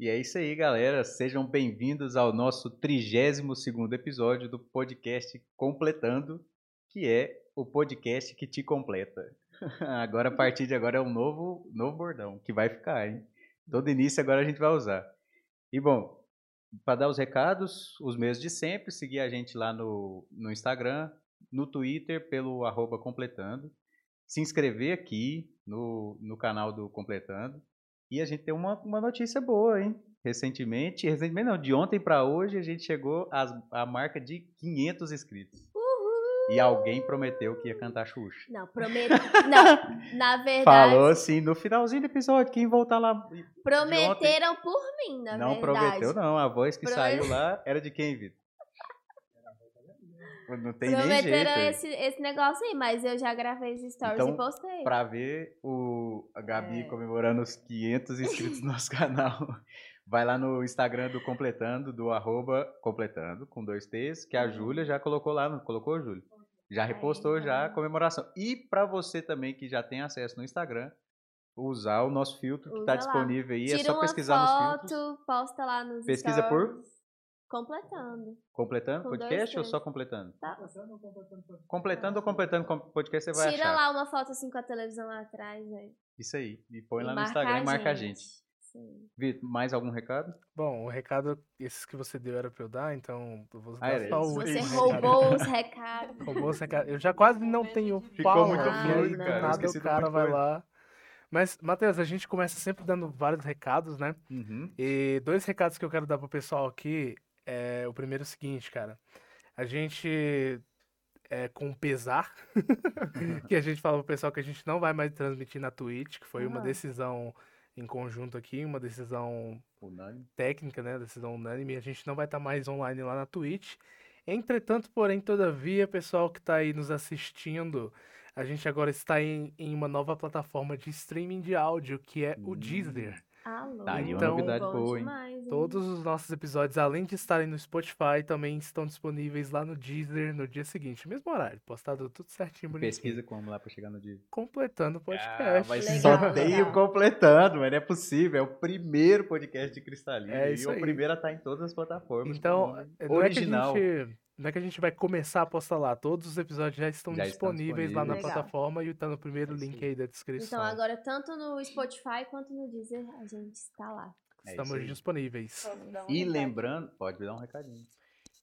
E é isso aí, galera. Sejam bem-vindos ao nosso 32 episódio do podcast Completando, que é o podcast que te completa. Agora, a partir de agora, é um novo, novo bordão que vai ficar, hein? Todo início agora a gente vai usar. E bom, para dar os recados, os meus de sempre, seguir a gente lá no, no Instagram, no Twitter, pelo completando. Se inscrever aqui no, no canal do Completando. E a gente tem uma, uma notícia boa, hein? Recentemente, recentemente não, de ontem para hoje, a gente chegou às, à marca de 500 inscritos. E alguém prometeu que ia cantar Xuxa. Não, prometeu. Não, na verdade. Falou assim no finalzinho do episódio, quem voltar lá. Prometeram por mim, na não verdade. prometeu, não. A voz que Promet- saiu lá era de quem, Vitor? Não tem nem jeito. Prometeram aí. esse, esse negócio aí, mas eu já gravei os stories Então, e postei. Pra ver o, a Gabi É. comemorando os 500 inscritos no nosso canal, vai lá no Instagram do Completando, do arroba Completando, com dois T's, que a Uhum. Júlia já colocou lá, não colocou, Júlia? Já repostou já a tá. comemoração. E pra você também que já tem acesso no Instagram, usar o nosso filtro que Usa tá lá. disponível aí, é Tira só uma pesquisar nos foto, filtros. posta lá nos Pesquisa por? Completando. Completando Com podcast ou só completando? Tá. Completando ou completando com- podcast você vai Tira achar. lá uma foto assim com a televisão lá atrás, velho. Isso aí. E põe E lá no Instagram e marca a gente. Sim. Vitor, mais algum recado? Bom, o recado, esses que você deu era pra eu dar, então eu vou Ah, dar era só o Você roubou os recados. Roubou os recados. Eu já quase não tenho Ficou muito fluido, do cara, nada o cara vai coisa. lá. Mas, Matheus, a gente começa sempre dando vários recados, né? Uhum. E dois recados que eu quero dar pro pessoal aqui. É, o primeiro é o seguinte, cara. A gente, é, com pesar, que a gente fala pro pessoal que a gente não vai mais transmitir na Twitch, que foi uma Ah. decisão em conjunto aqui, uma decisão Unânime. técnica, né, decisão unânime, a gente não vai estar mais online lá na Twitch. Entretanto, porém, todavia, pessoal que está aí nos assistindo, a gente agora está em, em uma nova plataforma de streaming de áudio, que é o Hum. Deezer. Alô. Tá aí uma Então- novidade boa, hein? demais, hein? Todos os nossos episódios, além de estarem no Spotify, também estão disponíveis lá no Deezer no dia seguinte, mesmo horário, postado tudo certinho, bonitinho. Pesquisa como lá pra chegar no dia. Completando o Ah, podcast. mas Legal, só tem legal. o completando, mas não é possível. É o primeiro podcast de Cristalina. É e isso o aí. primeiro a estar em todas as plataformas. Então, não original. é que a gente, não é que a gente vai começar a postar lá. Todos os episódios já estão Já estão disponíveis lá na disponíveis. plataforma e tá no primeiro É link aí. da descrição. Então agora, tanto no Spotify quanto no Deezer, a gente está lá. É Estamos disponíveis. Um E recado? lembrando, pode dar um recadinho.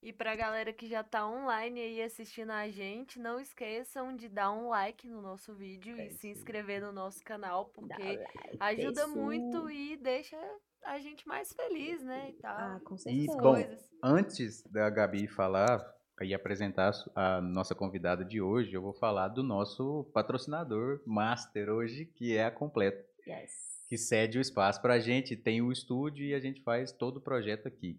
E pra galera que já tá online aí assistindo a gente, não esqueçam de dar um like no nosso vídeo É e se inscrever no nosso canal, porque like, ajuda muito e deixa a gente mais feliz, né? E tal. Ah, com E, certeza. bom, coisas. antes da Gabi falar e apresentar a nossa convidada de hoje, eu vou falar do nosso patrocinador master hoje, que é a Completa. Yes. que cede o espaço para a gente, tem o estúdio e a gente faz todo o projeto aqui.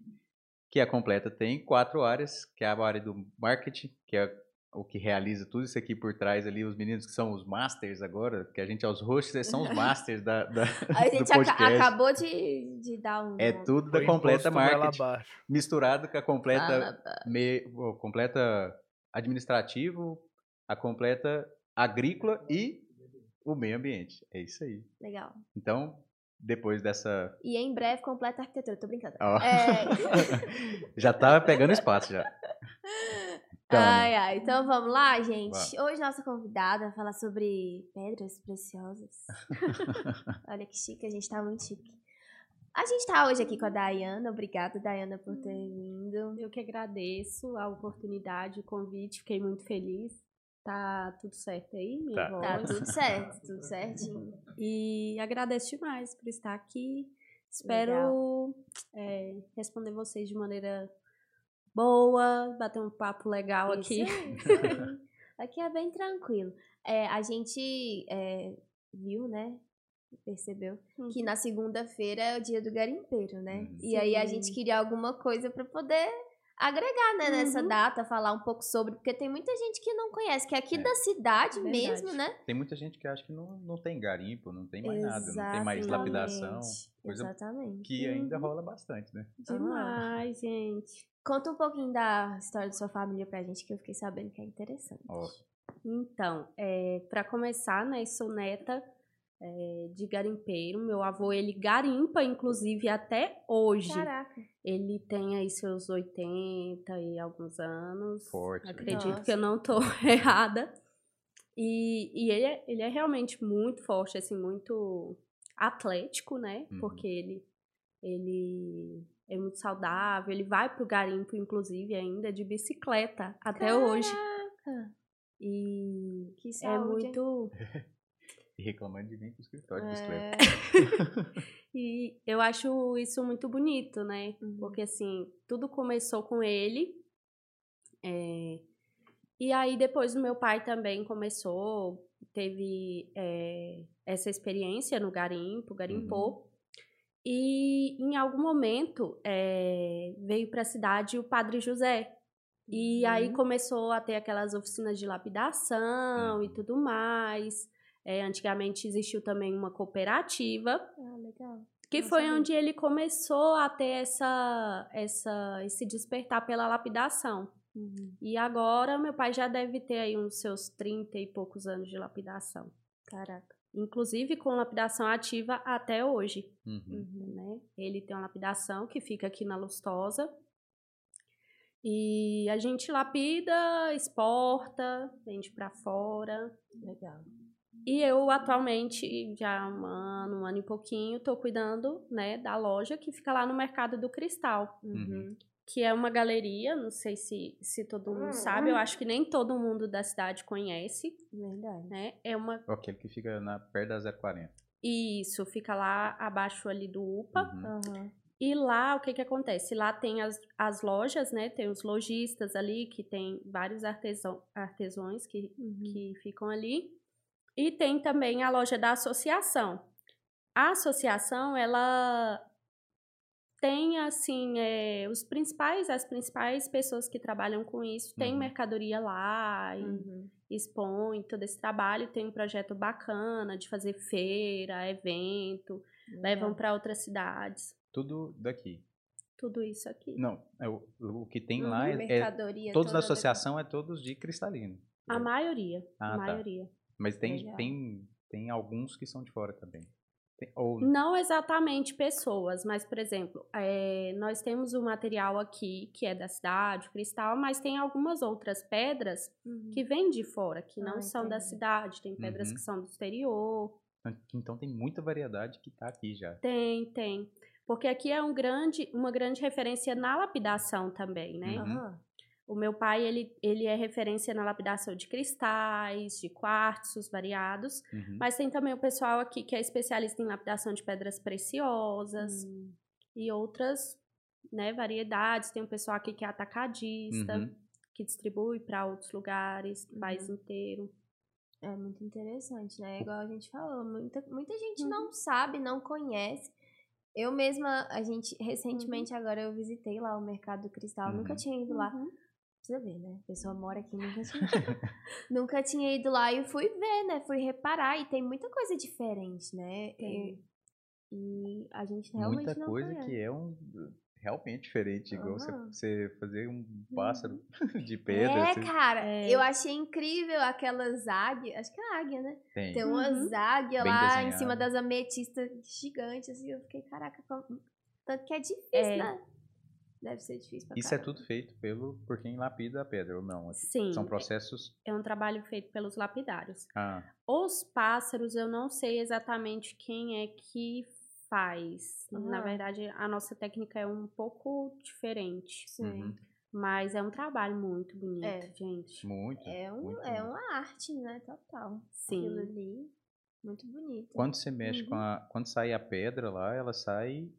Que a Completa tem quatro áreas, que é a área do marketing, que é o que realiza tudo isso aqui por trás ali, os meninos que são os masters agora, que a gente é os hosts, eles são os masters da, da- A gente podcast. acabou de, de dar um. É tudo da Completa Marketing, misturado com a Completa, Ah, me, completa administrativo, a Completa agrícola e o meio ambiente. É isso aí. legal. Então, depois dessa E em breve completa arquitetura, tô brincando. Ó. É. já tá pegando espaço já. Então, Ai, ai. Então vamos lá, gente. Hoje nossa convidada vai falar sobre pedras preciosas. Olha que chique, a gente tá muito chique. A gente tá hoje aqui com a Dayana. Obrigada, Dayana, por ter vindo. Eu que agradeço a oportunidade, o convite, fiquei muito feliz. Tá tudo certo aí, minha Tá. voz? Tá tudo certo, tudo certinho. E agradeço demais por estar aqui. Espero é, responder vocês de maneira boa, bater um papo legal aqui. Isso. Aqui é bem tranquilo. É, a gente é, viu, né? Percebeu que na segunda-feira é o dia do garimpeiro, né? Uhum. E aí a gente queria alguma coisa pra poder agregar, né, nessa Uhum. data, falar um pouco sobre, porque tem muita gente que não conhece, que é aqui É. da cidade Verdade. mesmo, né? tem muita gente que acha que não, não tem garimpo, não tem mais nada, não tem mais Exatamente. lapidação, coisa Exatamente. que ainda Uhum. rola bastante, né? Demais, gente. Conta um pouquinho da história da sua família pra gente, que eu fiquei sabendo que é interessante. Ó, Então, é, para começar, né, sou neta é, de garimpeiro. Meu avô, ele garimpa, inclusive, até hoje. Caraca. Ele tem aí seus 80 e alguns anos. Forte. Acredito Nossa. que eu não tô errada. E, e ele, é, ele é realmente muito forte, assim, muito atlético, né? Uhum. Porque ele, ele é muito saudável. Ele vai pro garimpo, inclusive, ainda de bicicleta até hoje. Caraca. E Que é saúde. hein? muito. E reclamando de mim pro escritório de bicicleta. É. E eu acho isso muito bonito, né? Uhum. Porque assim, tudo começou com ele. é, E aí depois o meu pai também começou, teve é, essa experiência no garimpo, garimpou. E em algum momento é, veio para a cidade o Padre José. E aí Uhum. começou a ter aquelas oficinas de lapidação e Uhum. tudo mais. É, antigamente existiu também uma cooperativa Ah, legal. que Não foi sabia. onde ele começou a ter essa, essa, esse despertar pela lapidação. Uhum. E agora meu pai já deve ter aí uns seus 30 e poucos anos de lapidação. Caraca. Inclusive com lapidação ativa até hoje. Uhum. Uhum. Né? Ele tem uma lapidação que fica aqui na Lustosa. E a gente lapida, exporta, vende pra fora. Legal. E eu atualmente, já há um ano, um ano e pouquinho, tô cuidando, né, da loja que fica lá no Mercado do Cristal, Uhum. que é uma galeria, não sei se, se todo mundo sabe, eu acho que nem todo mundo da cidade conhece, Verdade. né? É uma Aquele que fica na, perto da 040. isso, fica lá abaixo ali do UPA. Uhum. Aham. E lá, o que que acontece? Lá tem as, as lojas, né? Tem os lojistas ali, que tem vários artesão, artesões que, Uhum. que ficam ali. E tem também a loja da associação. A associação, ela tem, assim, é, os principais, as principais pessoas que trabalham com isso, tem Uhum. mercadoria lá e Uhum. expõe todo esse trabalho. Tem um projeto bacana de fazer feira, evento, levam Legal. para outras cidades. Tudo daqui. Tudo isso aqui. Não, é o, o que tem Uhum. lá é, é Mercadoria. todos da associação é todos de cristalino. A maioria. Ah, a tá. maioria. Mas tem, Legal. tem, tem alguns que são de fora também. Tem- ou Não exatamente pessoas, mas, por exemplo, é, nós temos o material aqui, que é da cidade, o cristal, mas tem algumas outras pedras Uhum. que vêm de fora, que não Ah, são da entendi. cidade. Tem pedras Uhum. que são do exterior. então tem muita variedade que tá aqui já. Tem, tem. Porque aqui é um grande, uma grande referência na lapidação também, né? Uhum. O meu pai, ele, ele é referência na lapidação de cristais, de quartzos variados. Uhum. Mas tem também o pessoal aqui que é especialista em lapidação de pedras preciosas Hum. e outras né, variedades. Tem um pessoal aqui que é atacadista, Uhum. que distribui para outros lugares, do país Uhum. inteiro. É muito interessante, né? Igual a gente falou, muita, muita gente Uhum. não sabe, não conhece. Eu mesma, a gente, recentemente agora eu visitei lá o Mercado do Cristal, nunca Uhum. tinha ido lá. Uhum. Precisa ver, né? A pessoa mora aqui, nunca tinha, nunca tinha ido lá e fui ver, né? Fui reparar e tem muita coisa diferente, né? Tem. E, e a gente realmente Muita não coisa conhece. que é um realmente diferente, igual você, Aham. você fazer um pássaro de pedra. É, você cara, É. eu achei incrível aquelas águias, acho que é águia, né? tem. Tem umas águias Bem lá em desenhado. cima das ametistas gigantes, assim, eu fiquei, caraca, como... tanto que é difícil, É. né? Deve ser difícil pra Isso é caramba. tudo feito pelo por quem lapida a pedra ou não? Sim, São processos. é um trabalho feito pelos lapidários. Ah, Os pássaros, eu não sei exatamente quem é que faz. Na Aham. verdade, a nossa técnica é um pouco diferente. Sim. uhum. Mas é um trabalho muito bonito, É. gente. muito. É, um, muito, é uma arte, né? Total. Sim. Aquilo ali, muito bonito. Quando você mexe com Uhum. a. Quando sai a pedra lá, ela sai.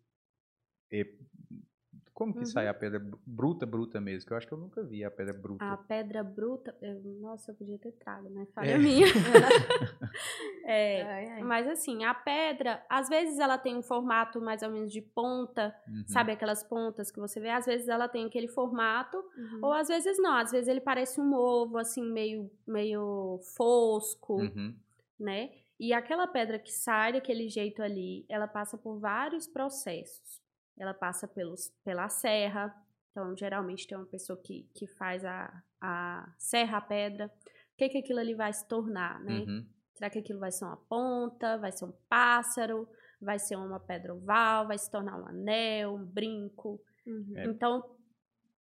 Como que Uhum. sai a pedra bruta, bruta mesmo? Que eu acho que eu nunca vi a pedra bruta. A pedra bruta, eu- nossa, eu podia ter trago, né? É. Falha minha. É, Ai, ai. mas assim, a pedra, às vezes ela tem um formato mais ou menos de ponta, Uhum. sabe aquelas pontas que você vê? Às vezes ela tem aquele formato, Uhum. ou às vezes não, às vezes ele parece um ovo, assim, meio, meio fosco, Uhum. né? E aquela pedra que sai daquele jeito ali, ela passa por vários processos. Ela passa pelos, pela serra, então geralmente tem uma pessoa que, que faz a, a serra a pedra. O que que aquilo ali vai se tornar, né? Uhum. Será que aquilo vai ser uma ponta, vai ser um pássaro, vai ser uma pedra oval, vai se tornar um anel, um brinco? Uhum. É. Então,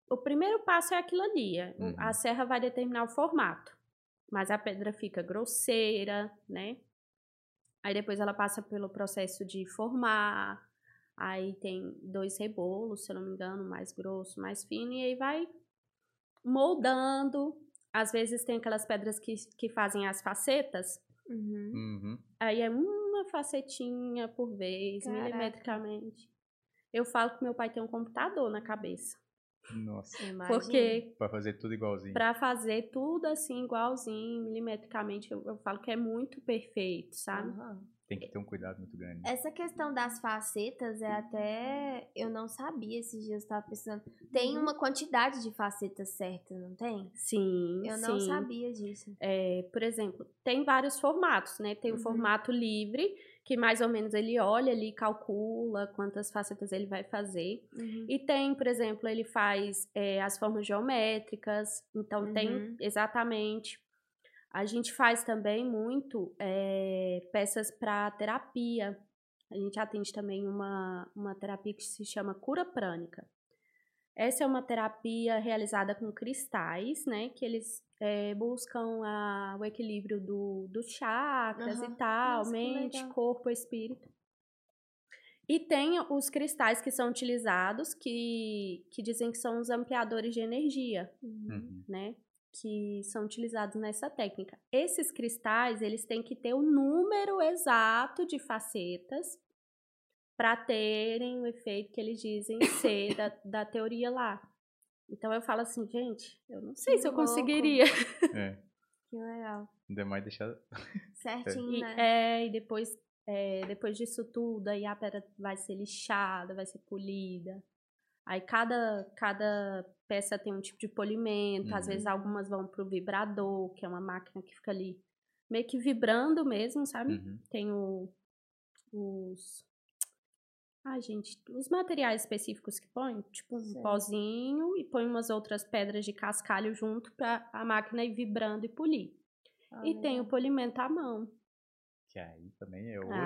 o primeiro passo é aquilo ali. Uhum. A serra vai determinar o formato. Mas a pedra fica grosseira, né? Aí depois ela passa pelo processo de formar. Aí tem dois rebolos, se eu não me engano, mais grosso, mais fino. E aí vai moldando. Às vezes tem aquelas pedras que, que fazem as facetas. Uhum. Uhum. Aí é uma facetinha por vez, Caraca. milimetricamente. Eu falo que meu pai tem um computador na cabeça. Nossa. Imagina. Porque Pra fazer tudo igualzinho. Pra fazer tudo assim, igualzinho, milimetricamente, eu, eu falo que é muito perfeito, sabe? Aham. Tem que ter um cuidado muito grande. Essa questão das facetas é até. Eu não sabia esses dias, eu tava pensando. Tem uma quantidade de facetas certa, não tem? Sim, Eu não sim. sabia disso. É, por exemplo, tem vários formatos, né? Tem o Uhum. formato livre, que mais ou menos ele olha ali, calcula quantas facetas ele vai fazer. Uhum. E tem, por exemplo, ele faz é, as formas geométricas, então tem Uhum. exatamente. A gente faz também muito é, peças para terapia. A gente atende também uma, uma terapia que se chama cura prânica. Essa é uma terapia realizada com cristais, né? Que eles é, buscam a- o equilíbrio do, dos chakras Aham. e tal, Nossa, mente, corpo, espírito. E tem os cristais que são utilizados, que, que dizem que são os ampliadores de energia, Uhum. Uhum. né? Que são utilizados nessa técnica. Esses cristais, eles têm que ter o número exato de facetas para terem o efeito que eles dizem ser da, da teoria lá. Então eu falo assim, gente, eu não sei Que se eu louco. conseguiria. É. Que legal. Ainda mais deixar. Certinho, E, né? é, e depois, é, depois disso tudo, aí a pedra vai ser lixada, vai ser polida. Aí cada, cada peça tem um tipo de polimento, às Uhum. vezes algumas vão pro vibrador, que é uma máquina que fica ali meio que vibrando mesmo, sabe? Uhum. Tem o, os. Ai, gente, os materiais específicos que põe, tipo um pozinho e põe umas outras pedras de cascalho junto pra a máquina ir vibrando e polir. Ah, e tem o polimento à mão. Que aí também é outra,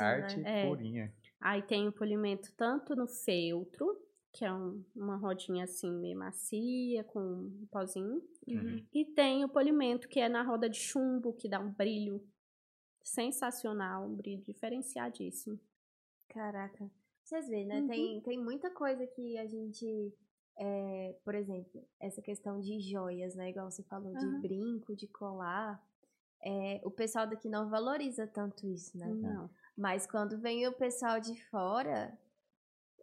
arte né? É. purinha. Aí tem o polimento tanto no feltro, que é um- uma rodinha assim meio macia, com um pozinho. Uhum. E tem o polimento que é na roda de chumbo, que dá um brilho sensacional, um brilho diferenciadíssimo. Caraca. Vocês veem, né? Uhum. Tem, tem muita coisa que a gente. é, por exemplo, essa questão de joias, né? Igual você falou, de Aham. brinco, de colar. é, o pessoal daqui não valoriza tanto isso, né? Não. Mas quando vem o pessoal de fora,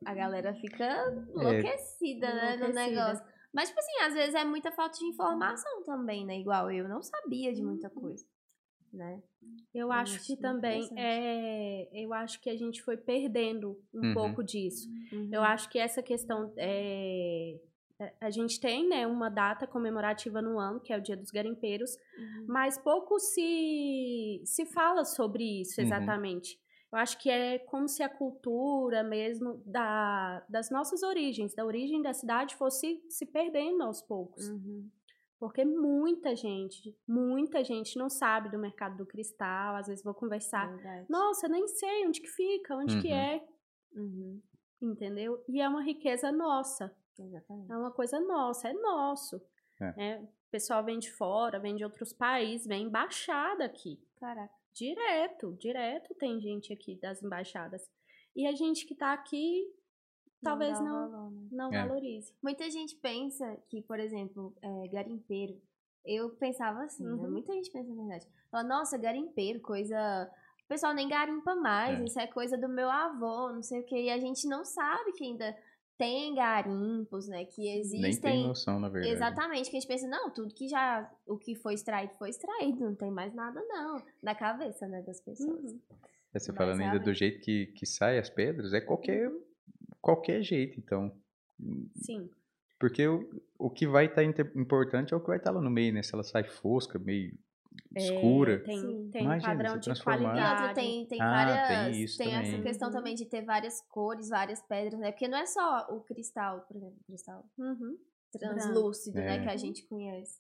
a galera fica É. enlouquecida, né? No Enlouquecida. negócio. Mas, tipo assim, às vezes é muita falta de informação também, né? Igual eu não sabia de Uhum. muita coisa, né? Eu Eu acho acho que também é, eu acho que a gente foi perdendo um Uhum. pouco disso. Uhum. Eu acho que essa questão é, é, a gente tem, né, uma data comemorativa no ano, que é o Dia dos Garimpeiros, Uhum. mas pouco se se fala sobre isso Uhum. exatamente. Eu acho que é como se a cultura mesmo da, das nossas origens, da origem da cidade, fosse se perdendo aos poucos. Uhum. Porque muita gente, muita gente não sabe do mercado do cristal. Às vezes vou conversar. Verdade. Nossa, nem sei onde que fica, onde que Uhum. é, Uhum. entendeu? E é uma riqueza nossa. Exatamente. É uma coisa nossa, é nosso. É. né? O pessoal vem de fora, vem de outros países, vem embaixada aqui. Caraca. Direto, direto tem gente aqui das embaixadas. E a gente que tá aqui, talvez dá o não, valor, né? não É. valorize. Muita gente pensa que, por exemplo, é, garimpeiro. Eu pensava assim, né? Uhum. Muita gente pensa na verdade. Fala, nossa, garimpeiro, coisa. O pessoal nem garimpa mais, É. isso é coisa do meu avô, não sei o quê. E a gente não sabe que ainda tem garimpos, né? Que Nem existem. tem noção, na verdade. Exatamente, que a gente pensa, não, tudo que já. O que foi extraído foi extraído, não tem mais nada, não. Na cabeça, né, das pessoas. Uhum. É, Você Mas falando ainda do jeito que, que sai as pedras, é qualquer, qualquer jeito, então. Sim. Porque o, o que vai estar importante é o que vai estar lá no meio, né? Se ela sai fosca, meio escura. tem Sim. tem um Imagina, padrão se de qualidade. outra, tem, tem Ah, várias. tem isso essa também. questão também de ter várias cores, várias pedras, né? Porque não é só o cristal, por exemplo, o cristal Uhum. translúcido, né? É. Que a gente conhece.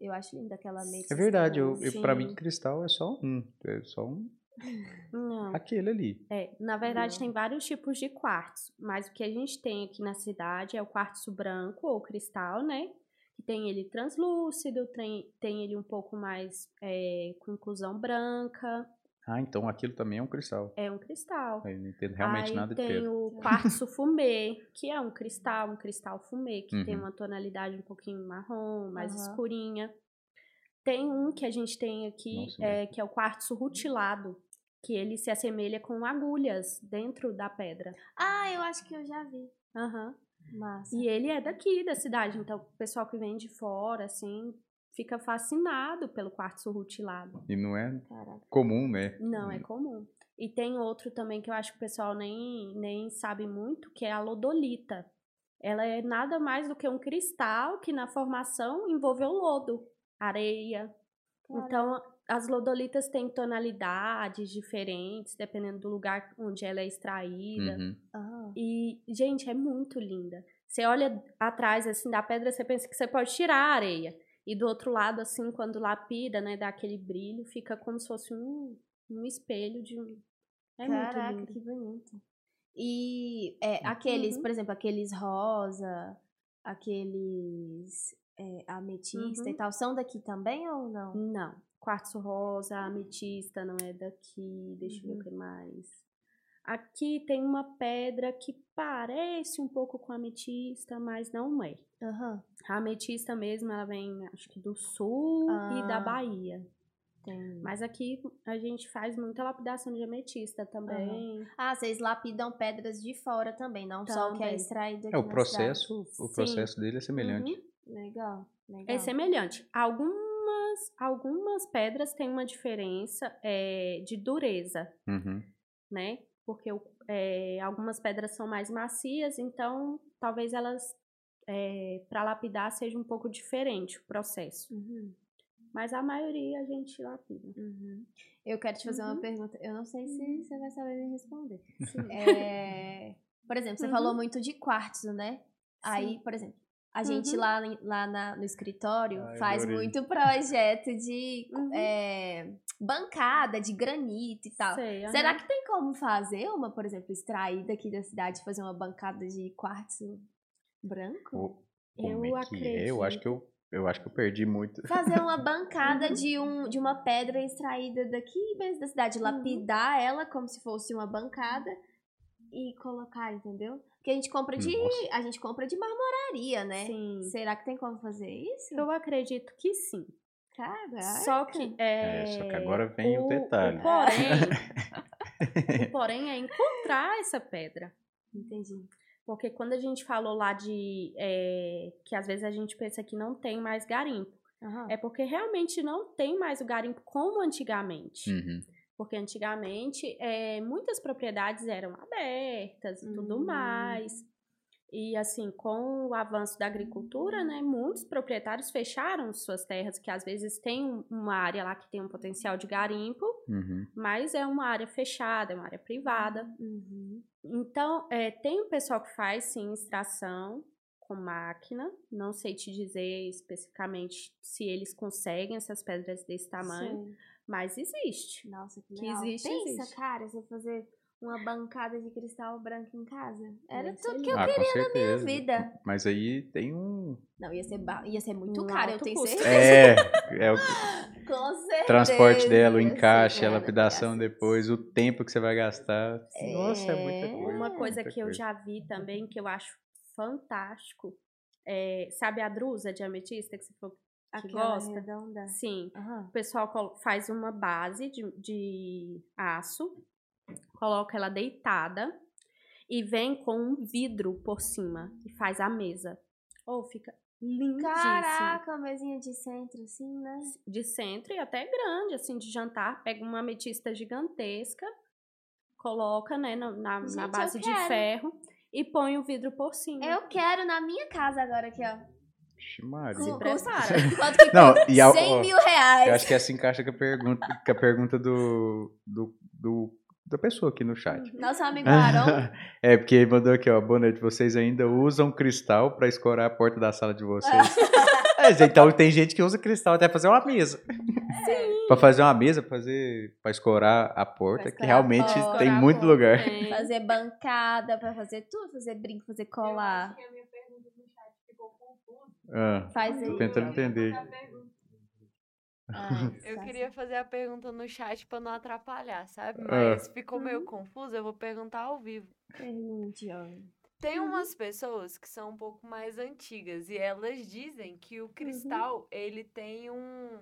Eu acho linda aquela ametista. É verdade, eu, eu, pra mim cristal é só um. É só um. Não. Aquele ali. É, na verdade, Não. tem vários tipos de quartzo, mas o que a gente tem aqui na cidade é o quartzo branco ou cristal, né? Que tem ele translúcido, tem, tem ele um pouco mais é, com inclusão branca. Ah, então aquilo também é um cristal. É um cristal. Eu não entendo realmente Aí nada de tem preto. o quartzo fumê, que é um cristal, um cristal fumê, que tem Uhum. uma tonalidade um pouquinho marrom, mais Aham. escurinha. Tem um que a gente tem aqui, Nossa, é, que é o quartzo rutilado, que ele se assemelha com agulhas dentro da pedra. Ah, eu acho que eu já vi. Aham. Massa. E ele é daqui da cidade, então o pessoal que vem de fora, assim, fica fascinado pelo quartzo rutilado. E não é Caraca. comum, né? Não, é comum. E tem outro também que eu acho que o pessoal nem, nem sabe muito, que é a lodolita. Ela é nada mais do que um cristal que na formação envolveu lodo, areia. Então, as lodolitas têm tonalidades diferentes, dependendo do lugar onde ela é extraída. Uhum. Ah, E, gente, é muito linda. Você olha atrás, assim, da pedra, você pensa que você pode tirar a areia. E do outro lado, assim, quando lapida, né, dá aquele brilho, fica como se fosse um, um espelho de um... É Caraca, muito lindo. que bonito. E é, aqueles, Uhum. por exemplo, aqueles rosa, aqueles é, ametista e Uhum. tal, são daqui também ou não? Não. Quartzo rosa, ametista não é daqui. Deixa eu ver Uhum. o que mais. Aqui tem uma pedra que parece um pouco com ametista, mas não é. Aham. A ametista mesmo, ela vem, acho que do sul e da Ah. Bahia. Tem. Mas aqui a gente faz muita lapidação de ametista também. Ah, vocês lapidam pedras de fora também, não só o que é Também. extraído aqui É, o na processo, o Sim. processo dele é semelhante. Uhum. cidade. Legal, legal. É semelhante. Algumas, algumas pedras têm uma diferença é, de dureza, Uhum. né? Porque é, algumas pedras são mais macias, então talvez elas, para lapidar, seja um pouco diferente o processo. Uhum, Mas a maioria a gente lapida. uhum. Eu quero te fazer uma Uhum. pergunta, eu não sei se você vai saber me responder. Sim. É, por exemplo, você Uhum. falou muito de quartzo, né? Aí, por exemplo, a gente Uhum. lá, lá na- no escritório Ai, faz adorei. muito projeto de Uhum. é, bancada, de granito e tal. Sei, Será que tem como fazer uma, por exemplo, extraída aqui da cidade, fazer uma bancada de quartzo branco? O- Eu é que é? Eu acho que eu, eu acho que eu perdi muito. Fazer uma bancada de, um, de uma pedra extraída daqui mesmo da cidade, Uhum. lapidar ela como se fosse uma bancada e colocar, entendeu? Porque a gente compra de, Nossa. a gente compra de marmoraria, né? Sim. Será que tem como fazer isso? Eu acredito que sim. Caraca. Só que. É, É, só que agora vem o detalhe. O porém, o porém é encontrar essa pedra. Entendi. Porque quando a gente falou lá de. é, que às vezes a gente pensa que não tem mais garimpo. Aham. É porque realmente não tem mais o garimpo como antigamente. Uhum. Porque antigamente é, muitas propriedades eram abertas e tudo Hum. mais. E assim, com o avanço da agricultura, né, muitos proprietários fecharam suas terras, que às vezes tem um- uma área lá que tem um potencial de garimpo, Uhum. mas é uma área fechada, é uma área privada. Uhum. Então, é, tem um pessoal que faz sim extração com máquina. Não sei te dizer especificamente se eles conseguem essas pedras desse tamanho, Sim. Mas existe. Nossa, que Que legal. existe, Pensa, existe. cara, você fazer uma bancada de cristal branco em casa. Era ser tudo que eu Ah, queria na minha vida. Mas aí tem um. Não, ia ser, ba- ia ser muito Um caro, eu tenho custo. certeza. É, é o Com certeza. transporte dela, o encaixe, a lapidação depois, o tempo que você vai gastar. Nossa, é muita É. coisa. Uma coisa que eu já vi também, que eu acho fantástico, é, sabe a drusa de ametista que você falou que Aquela gosta? redonda. Sim. Aham. O pessoal faz uma base de, de aço, coloca ela deitada e vem com um vidro por cima e faz a mesa. Ou fica lindíssimo. Caraca, mesinha de centro, assim, né? De centro e até grande, assim, de jantar. Pega uma ametista gigantesca, coloca, né, na, na, na Gente, eu base de ferro e põe o vidro por cima. Eu quero na minha casa agora aqui, ó. Vixe, Maria. Com- Quanto que Não, e a- 100 ó, mil reais. Eu acho que essa encaixa com a pergunta, com a pergunta do, do, do- da pessoa aqui no chat. Nosso amigo Arão. é, porque ele mandou aqui, ó. Boa noite. Vocês ainda usam cristal pra escorar a porta da sala de vocês? Mas, então tem gente que usa cristal até fazer uma mesa. Sim. Pra fazer uma mesa, fazer pra escorar a porta, que escorar a realmente porta. tem muito porta, lugar. tem. Fazer bancada, pra fazer tudo, fazer brinco, fazer colar. Ah, Faz tô aí. tentando entender. Ai, Eu queria fazer a pergunta no chat pra não atrapalhar, sabe? Ah. Mas ficou meio confuso, eu vou perguntar ao vivo. Pergunte, ó. Tem umas pessoas que são um pouco mais antigas e elas dizem que o cristal, ele tem um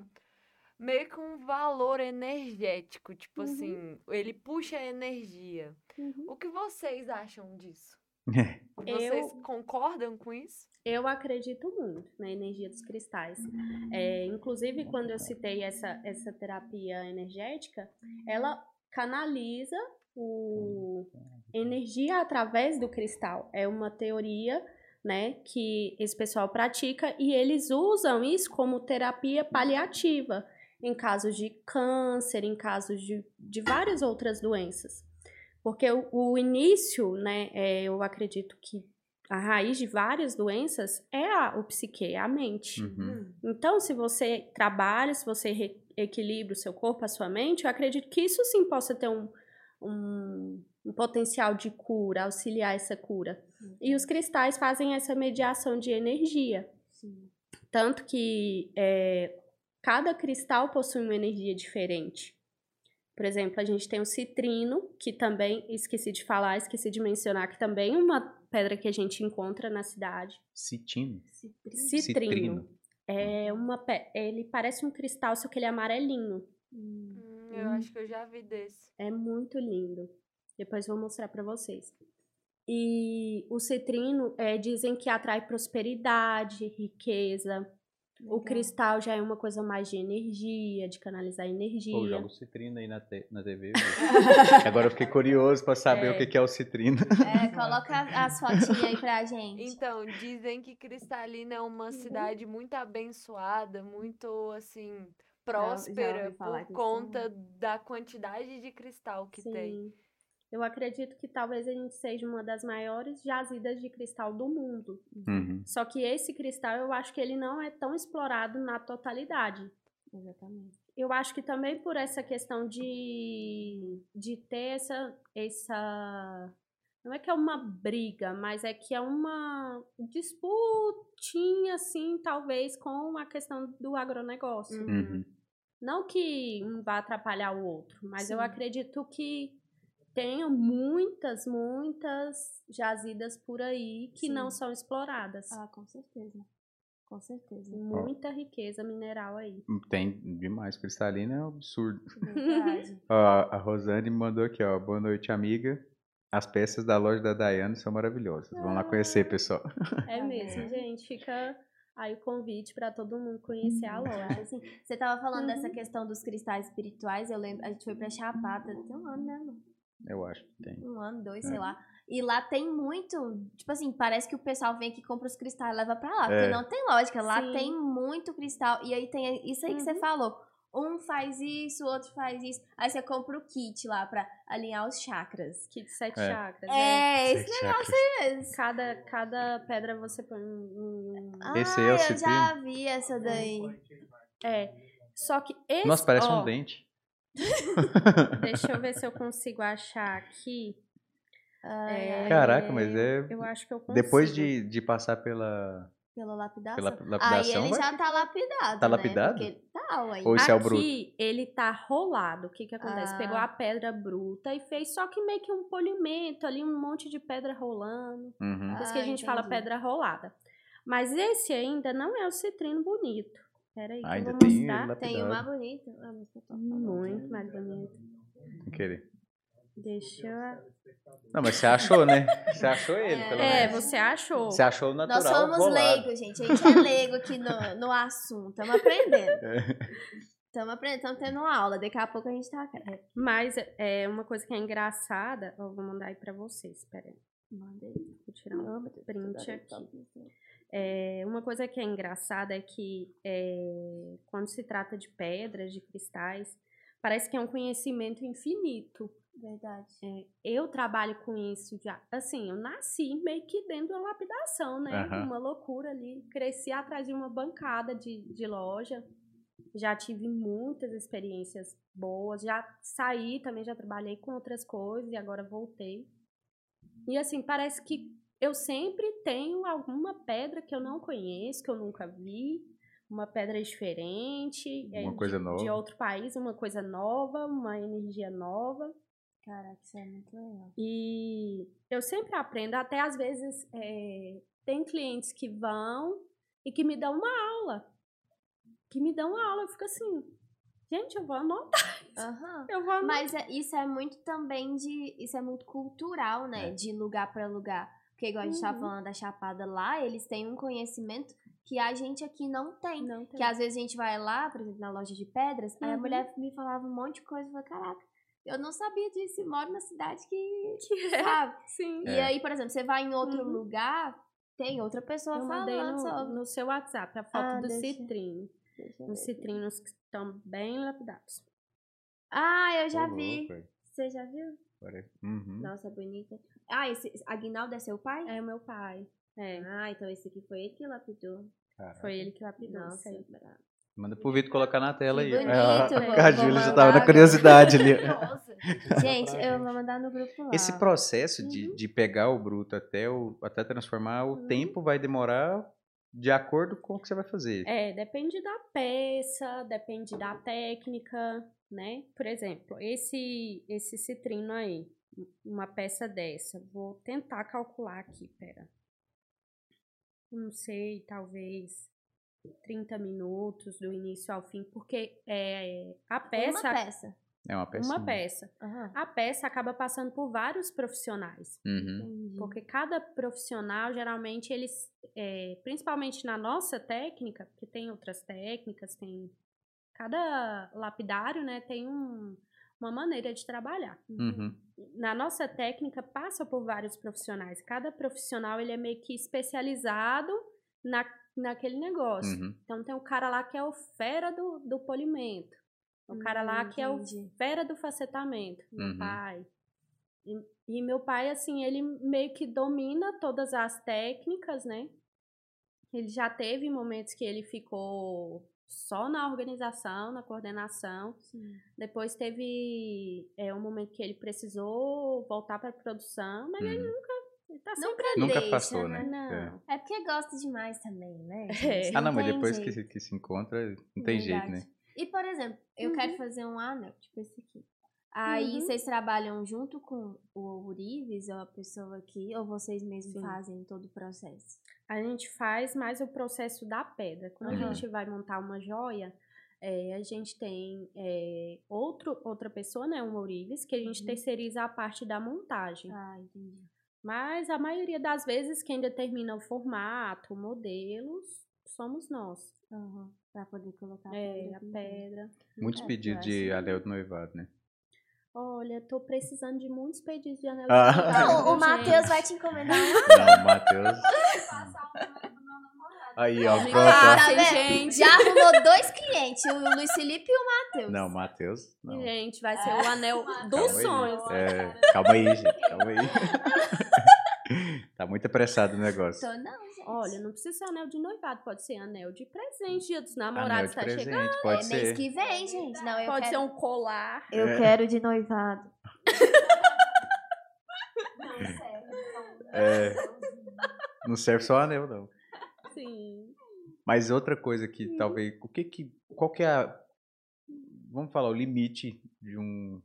meio que um valor energético, tipo assim, ele puxa energia. Uhum. O que vocês acham disso? Eu- Vocês concordam com isso? Eu acredito muito na energia dos cristais. É, inclusive, quando eu citei essa, essa terapia energética, ela canaliza o energia através do cristal. É uma teoria né, que esse pessoal pratica e eles usam isso como terapia paliativa em casos de câncer, em casos de, de várias outras doenças. Porque o, o início, né, é, eu acredito que a raiz de várias doenças é a, o psique, é a mente. Uhum. Então, se você trabalha, se você equilibra o seu corpo, a sua mente, eu acredito que isso sim possa ter um, um, um potencial de cura, auxiliar essa cura. E os cristais fazem essa mediação de energia. Tanto que é, cada cristal possui uma energia diferente. Por exemplo, a gente tem o citrino, que também, esqueci de falar, esqueci de mencionar, que também é uma pedra que a gente encontra na cidade. Citino. Citrino. É uma, pe- ele parece um cristal, só que ele é amarelinho. Hum, eu acho que eu já vi desse. É muito lindo. Depois vou mostrar pra vocês. E o citrino é, dizem que atrai prosperidade, riqueza. O cristal já é uma coisa mais de energia, de canalizar energia. Pô, joga o citrino aí na, te- na TV. Agora eu fiquei curioso pra saber É. o que que é o citrino. É, coloca as fotinhas aí pra gente. Então, dizem que Cristalina é uma Uhum. cidade muito abençoada, muito assim já próspera ouvi falar por conta da quantidade de cristal que tem. Eu acredito que talvez a gente seja uma das maiores jazidas de cristal do mundo. Uhum. Só que esse cristal eu acho que ele não é tão explorado na totalidade. Exatamente. Eu acho que também por essa questão de, de ter essa, essa. Não é que é uma briga, mas é que é uma disputinha, assim, talvez, com a questão do agronegócio. Uhum. Não que um vá atrapalhar o outro, mas eu Sim. acredito que tenham muitas, muitas jazidas por aí que não Sim. são exploradas. Ah, com certeza. Com certeza. Muita riqueza mineral aí. Tem demais. Cristalina é um absurdo. Verdade. Ó, a Rosane me mandou aqui, ó. Boa noite, amiga. As peças da loja da Daiane são maravilhosas. Vamos lá conhecer, pessoal. É Tá mesmo, gente. Fica aí o convite para todo mundo conhecer a loja. Assim, você tava falando dessa Uhum. questão dos cristais espirituais, eu lembro, a gente foi pra Chapada, tem um ano, né, amor? Eu acho que tem. Um ano, dois, É. sei lá. E lá tem muito, tipo assim, parece que o pessoal vem aqui, compra os cristais e leva pra lá. É. Porque não tem lógica, lá Sim. tem muito cristal. E aí tem isso aí que você Uhum. falou. Um faz isso, o outro faz isso. Aí você compra o kit lá pra alinhar os chakras. Que de sete É. chakras. É, esse Sete negócio chakras. mesmo. Cada, cada pedra você põe um. um- Esse aí é o Ah, eu já vi essa daí. É. Só que esse. Nossa, parece ó, um dente. Deixa eu ver se eu consigo achar aqui. É, Caraca, mas é- Eu acho que eu consigo. Depois de, de passar pela. Pela lapidação. Pela Aí lapidação, ele vai já tá lapidado. Tá né? lapidado? Porque tá, ué. Ou isso é o Aqui, bruto? ele tá rolado. O que que acontece? Ah. Pegou a pedra bruta e fez só que meio que um polimento ali, um monte de pedra rolando. Uhum. Por isso que a Ah, gente fala entendi. pedra rolada. Mas esse ainda não é o citrino bonito. Pera aí que Ainda eu vou tem mostrar. Tem uma bonita. Ah, falando. Muito mais bonito. Sem querer. Deixa eu... Não, mas você achou, né? Você achou ele, pelo É, menos. você achou. Você achou o natural. Nós somos leigos, gente. A gente é leigo aqui no, no assunto. Estamos aprendendo. É. Estamos aprendendo, estamos tendo uma aula. Daqui a pouco a gente tá. É, Mas é uma coisa que é engraçada. Eu vou mandar aí pra vocês. Pera aí. manda aí. Vou tirar um print aqui. É, uma coisa que é engraçada é que é, quando se trata de pedras, de cristais, parece que é um conhecimento infinito. Verdade. É, eu trabalho com isso já. Assim, eu nasci meio que dentro de uma lapidação, né? Aham. Uma loucura ali. Cresci atrás de uma bancada de, de loja. Já tive muitas experiências boas. Já saí também, já trabalhei com outras coisas e agora voltei. E assim, parece que eu sempre tenho alguma pedra que eu não conheço, que eu nunca vi. Uma pedra diferente. é, Uma de- coisa De nova. outro país, uma coisa nova, uma energia nova. Caraca, isso é muito legal. E eu sempre aprendo, até às vezes é, tem clientes que vão e que me dão uma aula. Que me dão uma aula, eu fico assim, gente, eu vou anotar, Aham. eu vou anotar. Mas é- isso é muito também de. Isso é muito cultural, né? É. De lugar pra lugar. Porque, igual a gente tava Uhum. falando da Chapada lá, eles têm um conhecimento que a gente aqui não tem. Não tem. Que às vezes a gente vai lá, por exemplo, na loja de pedras, aí a Uhum. mulher me falava um monte de coisa. Eu falei, caraca, eu não sabia disso. E moro na cidade que. Que é, Sabe? sim. E É. aí, por exemplo, você vai em outro Uhum. lugar, tem outra pessoa Eu falando no, sobre. no seu WhatsApp a foto Ah, do eu Os citrinos que estão bem lapidados. Ah, eu já Ô, vi. louco. Você já viu? Parece- Uhum. Nossa, bonita. Ah, esse Aguinaldo é seu pai? É o meu pai. É, Ah, então esse aqui foi ele que lapidou. Caraca. foi ele que lapidou. Nossa, aí. bravo. Manda pro Vitor colocar na tela Que aí. bonito, Ah, vou- a Júlia já tava na curiosidade ali. Nossa. Gente, eu vou mandar no grupo lá. Esse processo Uhum. de, de pegar o bruto até, o, até transformar, o Uhum. tempo vai demorar de acordo com o que você vai fazer. É, depende da peça, depende da técnica, né? Por exemplo, esse esse citrino aí, uma peça dessa, vou tentar calcular aqui, pera. Não sei, talvez 30 minutos do início ao fim, porque é, a peça, Uma peça. É uma peça. uma peça. Aham. A peça acaba passando por vários profissionais. Uhum. Porque cada profissional, geralmente, eles, é, principalmente na nossa técnica, porque tem outras técnicas, tem. Cada lapidário, né, tem um- uma maneira de trabalhar. Uhum. Na nossa técnica, passa por vários profissionais. Cada profissional, ele é meio que especializado na, naquele negócio. Uhum. Então, tem o cara lá que é o fera do, do polimento. O cara Hum, lá que é o fera do facetamento. Meu Uhum. pai. E, e meu pai, assim, ele meio que domina todas as técnicas, né? Ele já teve momentos que ele ficou só na organização, na coordenação. Sim. Depois teve é, um momento que ele precisou voltar para produção, mas ele Uhum. nunca. Tá Nunca. Nunca deixa, passou, né? né? Não. É porque gosta demais também, né? É. gente? Ah, não, mas depois jeito. que, que se encontra, não tem jeito, Verdade. né? E, por exemplo, eu Uhum. quero fazer um anel, tipo esse aqui. Aí Uhum. vocês trabalham junto com o Urives, ou a pessoa aqui, ou vocês mesmos Sim. fazem todo o processo? A gente faz mais o processo da pedra. Quando Aham. a gente vai montar uma joia, é, a gente tem é, outro, outra pessoa, né, um ourives, que a gente Uhum. terceiriza a parte da montagem. Ah, entendi. Mas a maioria das vezes quem determina o formato, modelos, somos nós. Aham. Pra poder colocar a É, pedra a pedra. Muitos É, pedidos de anel do noivado, né? Olha, tô precisando de muitos pedidos de anel de Ah. noivado, Não, o Matheus vai te encomendar um Não, Matheus. Aí, ó, pronto. Ah, tá gente. Já arrumou dois clientes, o Luiz Felipe e o Matheus. Não, Matheus. Não. Gente, vai ser o anel dos sonhos. É, calma aí, gente. Calma aí. tá muito apressado o negócio. Tô não. Olha, não precisa ser anel de noivado, pode ser anel de presente, dia dos namorados tá presente, chegando. pode é mês ser. que vem, gente. Não, eu Pode quero... ser um colar. Eu É. quero de noivado. É, não serve só anel, não. Sim. Mas outra coisa que Uhum. talvez. O que que. Qual que é a. Vamos falar, o limite de, um,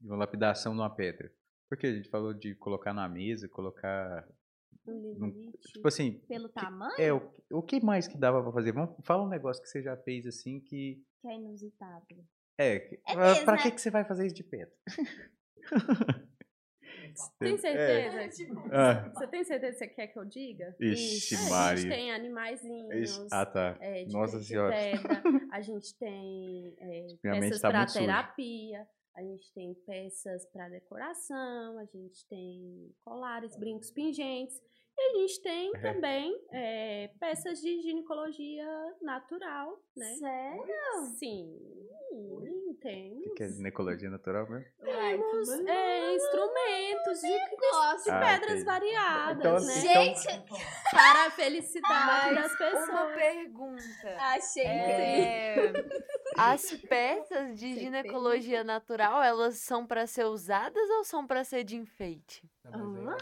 de uma lapidação numa pedra? Porque a gente falou de colocar na mesa, colocar. Um limite. Tipo assim, Pelo tamanho, é, o, o que mais que dava pra fazer? Vamos, fala um negócio que você já fez assim que. que é inusitado. É, que- É pra, mesmo, pra né? que, que você vai fazer isso de pedra? Tem É. certeza? Ah, Você tem certeza que você quer que eu diga? Ixi, É, a gente Maria. tem animaizinhos. Ixi, Ah, tá. é, de, Nossa de Senhora. pedra, a gente tem é, Minha mente peças tá para muito suja. terapia, a gente tem peças para decoração, a gente tem colares, brincos pingentes. E a gente tem É. também é, peças de ginecologia natural, né? Sério? Sim, temos. O que é ginecologia natural mesmo? Temos é, instrumentos de, de Ah, pedras variadas, Então, né? Gente, Para a felicidade Mas das pessoas. uma pergunta. achei É, as peças de ginecologia natural, elas são pra ser usadas ou são pra ser de enfeite?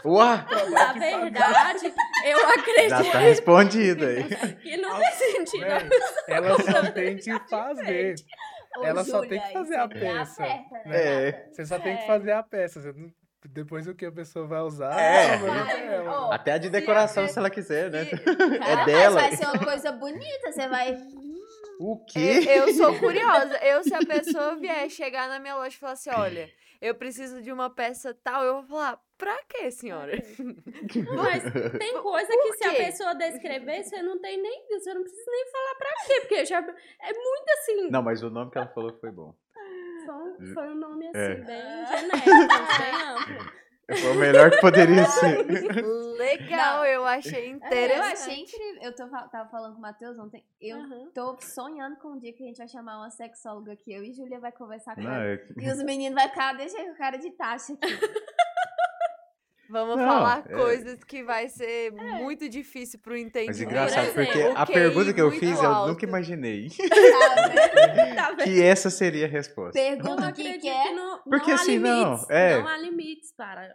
Uá! Na verdade, eu Já acredito tá respondido aí. que não tem sentido. Ela só tem que fazer. Ô, Ela só tem que fazer a peça, aperta, né, É. gata? Você só tem que É. fazer a peça. você não- Depois o que a pessoa vai usar, É. dela. Ó, Até a de decoração, se ela quiser, né? Se- Cara, dela. Mas vai ser uma coisa bonita, você vai... O Eu, quê? eu sou curiosa. Eu, se a pessoa vier chegar na minha loja e falar assim, olha, eu preciso de uma peça tal, eu vou falar, pra quê, senhora? Mas tem coisa que se a pessoa descrever, você não tem nem. Você não precisa nem falar pra quê, porque já é muito assim. Não, mas o nome que ela falou foi bom. Foi, um- foi um nome assim, É. bem genérico, bem amplo. Foi o melhor que poderia ser. Legal, Não. eu achei Eu interessante. achei incrível. Eu tô, tava falando com o Matheus ontem. Eu Aham. tô sonhando com um dia que a gente vai chamar uma sexóloga aqui. Eu e Júlia vai conversar com Não, ela. é- E os meninos vai ficar, deixa aí o cara de taxa aqui. Vamos Não, falar é. coisas que vai ser muito difícil pro entendimento. Mas engraçado, Por porque a pergunta que eu fiz, eu alto. nunca imaginei Tá que essa seria a resposta. Eu Pergunta que que quer. não, Porque não há assim, não, limites. é. Não há limites para.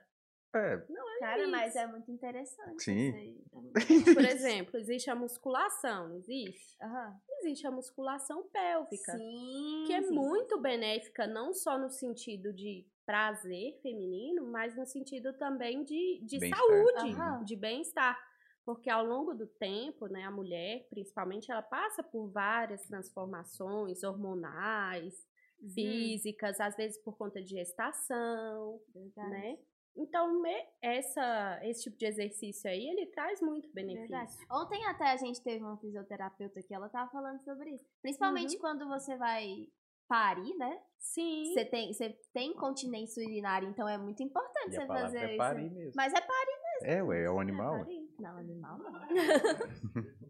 É, Cara, mas é muito interessante. Sim. isso. É Por exemplo, existe a musculação, não existe? Aham. Existe a musculação pélvica. Sim. que é sim. muito benéfica, não só no sentido de prazer feminino, mas no sentido também de, de Bem-estar. saúde, Aham. de bem-estar. Porque ao longo do tempo, né, a mulher, principalmente, ela passa por várias transformações hormonais, Uhum. físicas, às vezes por conta de gestação, Verdade. né? Então, me- essa, esse tipo de exercício aí, ele traz muito benefício. Verdade. Ontem até a gente teve uma fisioterapeuta que ela tava falando sobre isso. Principalmente quando você vai parir, né? Sim. Você tem, você tem continência urinária, então é muito importante e você fazer é isso. parir mesmo. Mas é parir É, ué, é um animal. ué. parir. Não, animal não.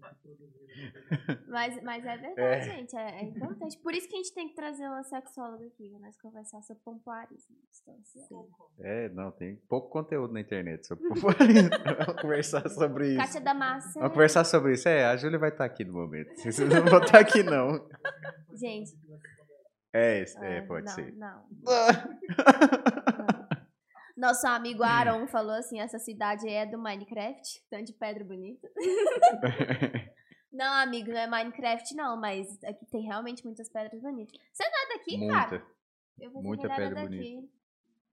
mas, mas é verdade, É. gente. É, é importante. Por isso que a gente tem que trazer uma sexóloga aqui, pra nós conversar sobre pompoarismo. É, não, tem pouco conteúdo na internet sobre pompoarismo. Vamos conversar sobre isso. Kátia Damasceno. Vamos conversar sobre isso. É, a Júlia vai estar aqui no momento. Vocês não vão estar aqui, não. Gente. É, é ah, pode não, ser. Não. Nosso amigo Aaron falou assim: essa cidade é do Minecraft, tanto de pedra bonita. Não, amigo, não é Minecraft, não, mas aqui tem realmente muitas pedras bonitas. Você não é daqui, cara? Muita. Eu pensei muita pedra daqui.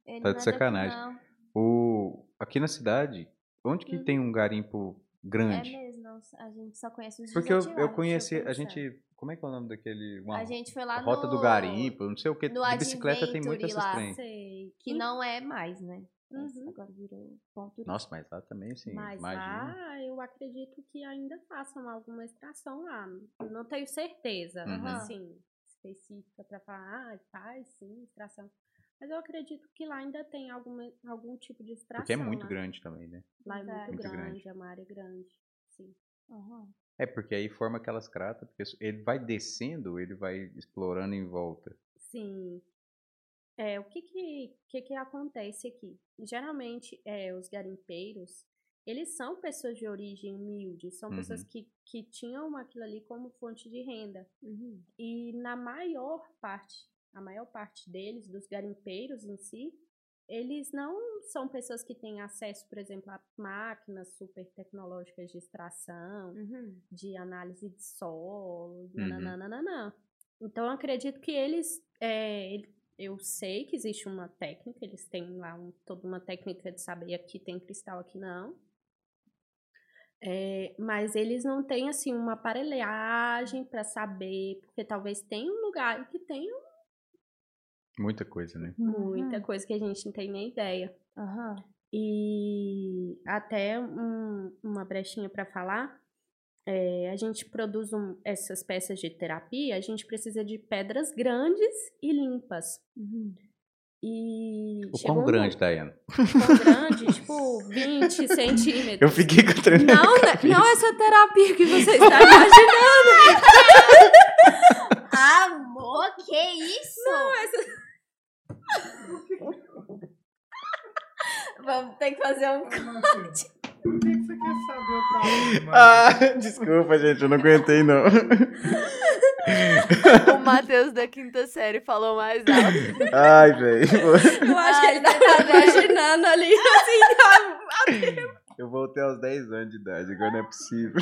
Ele Tá de é sacanagem. não. O, aqui na cidade, onde que Uhum. tem um garimpo É grande? mesmo, não, a gente só conhece os Porque eu, eu deixa conheci, a gente. Como é que é o nome daquele. Uma A gente foi lá rota no... do garimpo, não sei o que. De bicicleta tem Adventure essas lá. trem. Sei. Que não é mais, né? Uhum. Agora virou ponto. Nossa, mas lá também, sim. Mas imagina. lá eu acredito que ainda façam alguma extração lá. Não tenho certeza, Uhum. assim, específica para falar, ah, faz sim, extração. Mas eu acredito que lá ainda tem alguma, algum tipo de extração. Porque é muito lá. grande também, né? Lá é muito, Muito grande, grande. é uma área grande. Sim. Aham. É, porque aí forma aquelas cratas, porque ele vai descendo, ele vai explorando em volta. Sim. É, o que que, que que acontece aqui? Geralmente, é, os garimpeiros, eles são pessoas de origem humilde, são pessoas Uhum. que, que tinham aquilo ali como fonte de renda. Uhum. E na maior parte, a maior parte deles, dos garimpeiros em si, eles não são pessoas que têm acesso, por exemplo, a máquinas super tecnológicas de extração, Uhum. de análise de solo, Uhum. nananana. Então, eu acredito que eles, é, eu sei que existe uma técnica, eles têm lá um- toda uma técnica de saber aqui tem cristal, aqui não. É, mas eles não têm, assim, uma aparelhagem para saber, porque talvez tenha um lugar que tenha Muita coisa, né? muita Uhum. coisa que a gente não tem nem ideia. Aham. E até um- uma brechinha para falar, é, a gente produz um- essas peças de terapia, a gente precisa de pedras grandes e limpas. Uhum. E O chegou quão um- grande, Dayana? quão grande, tipo 20 centímetros. Eu fiquei com o Não, né, não essa terapia que você está imaginando. Amor, que isso? Não, essa... Vamos ter que fazer um Por que que você quer saber o problema? Ah, desculpa, gente, eu não aguentei, não. O Matheus da quinta série falou mais alto. Ai, velho. Eu acho que ele tá tá imaginando ali, assim, Eu voltei aos 10 anos de idade, agora não é possível.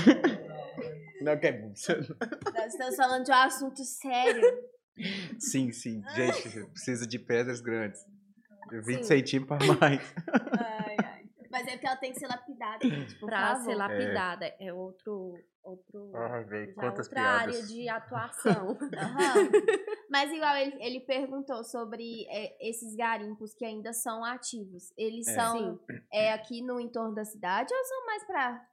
Não, que é Nós estamos falando de um assunto sério. Sim, sim. Gente, precisa de pedras grandes. 20 Sim. centímetros para mais. Ai, ai. Mas é porque ela tem que ser lapidada, gente, por pra favor. ser lapidada. É, outro, outro velho, já quantas outra piadas. área de atuação. Aham. Mas igual ele, ele perguntou sobre é, esses garimpos que ainda são ativos. Eles É. são é, aqui no entorno da cidade ou são mais pra.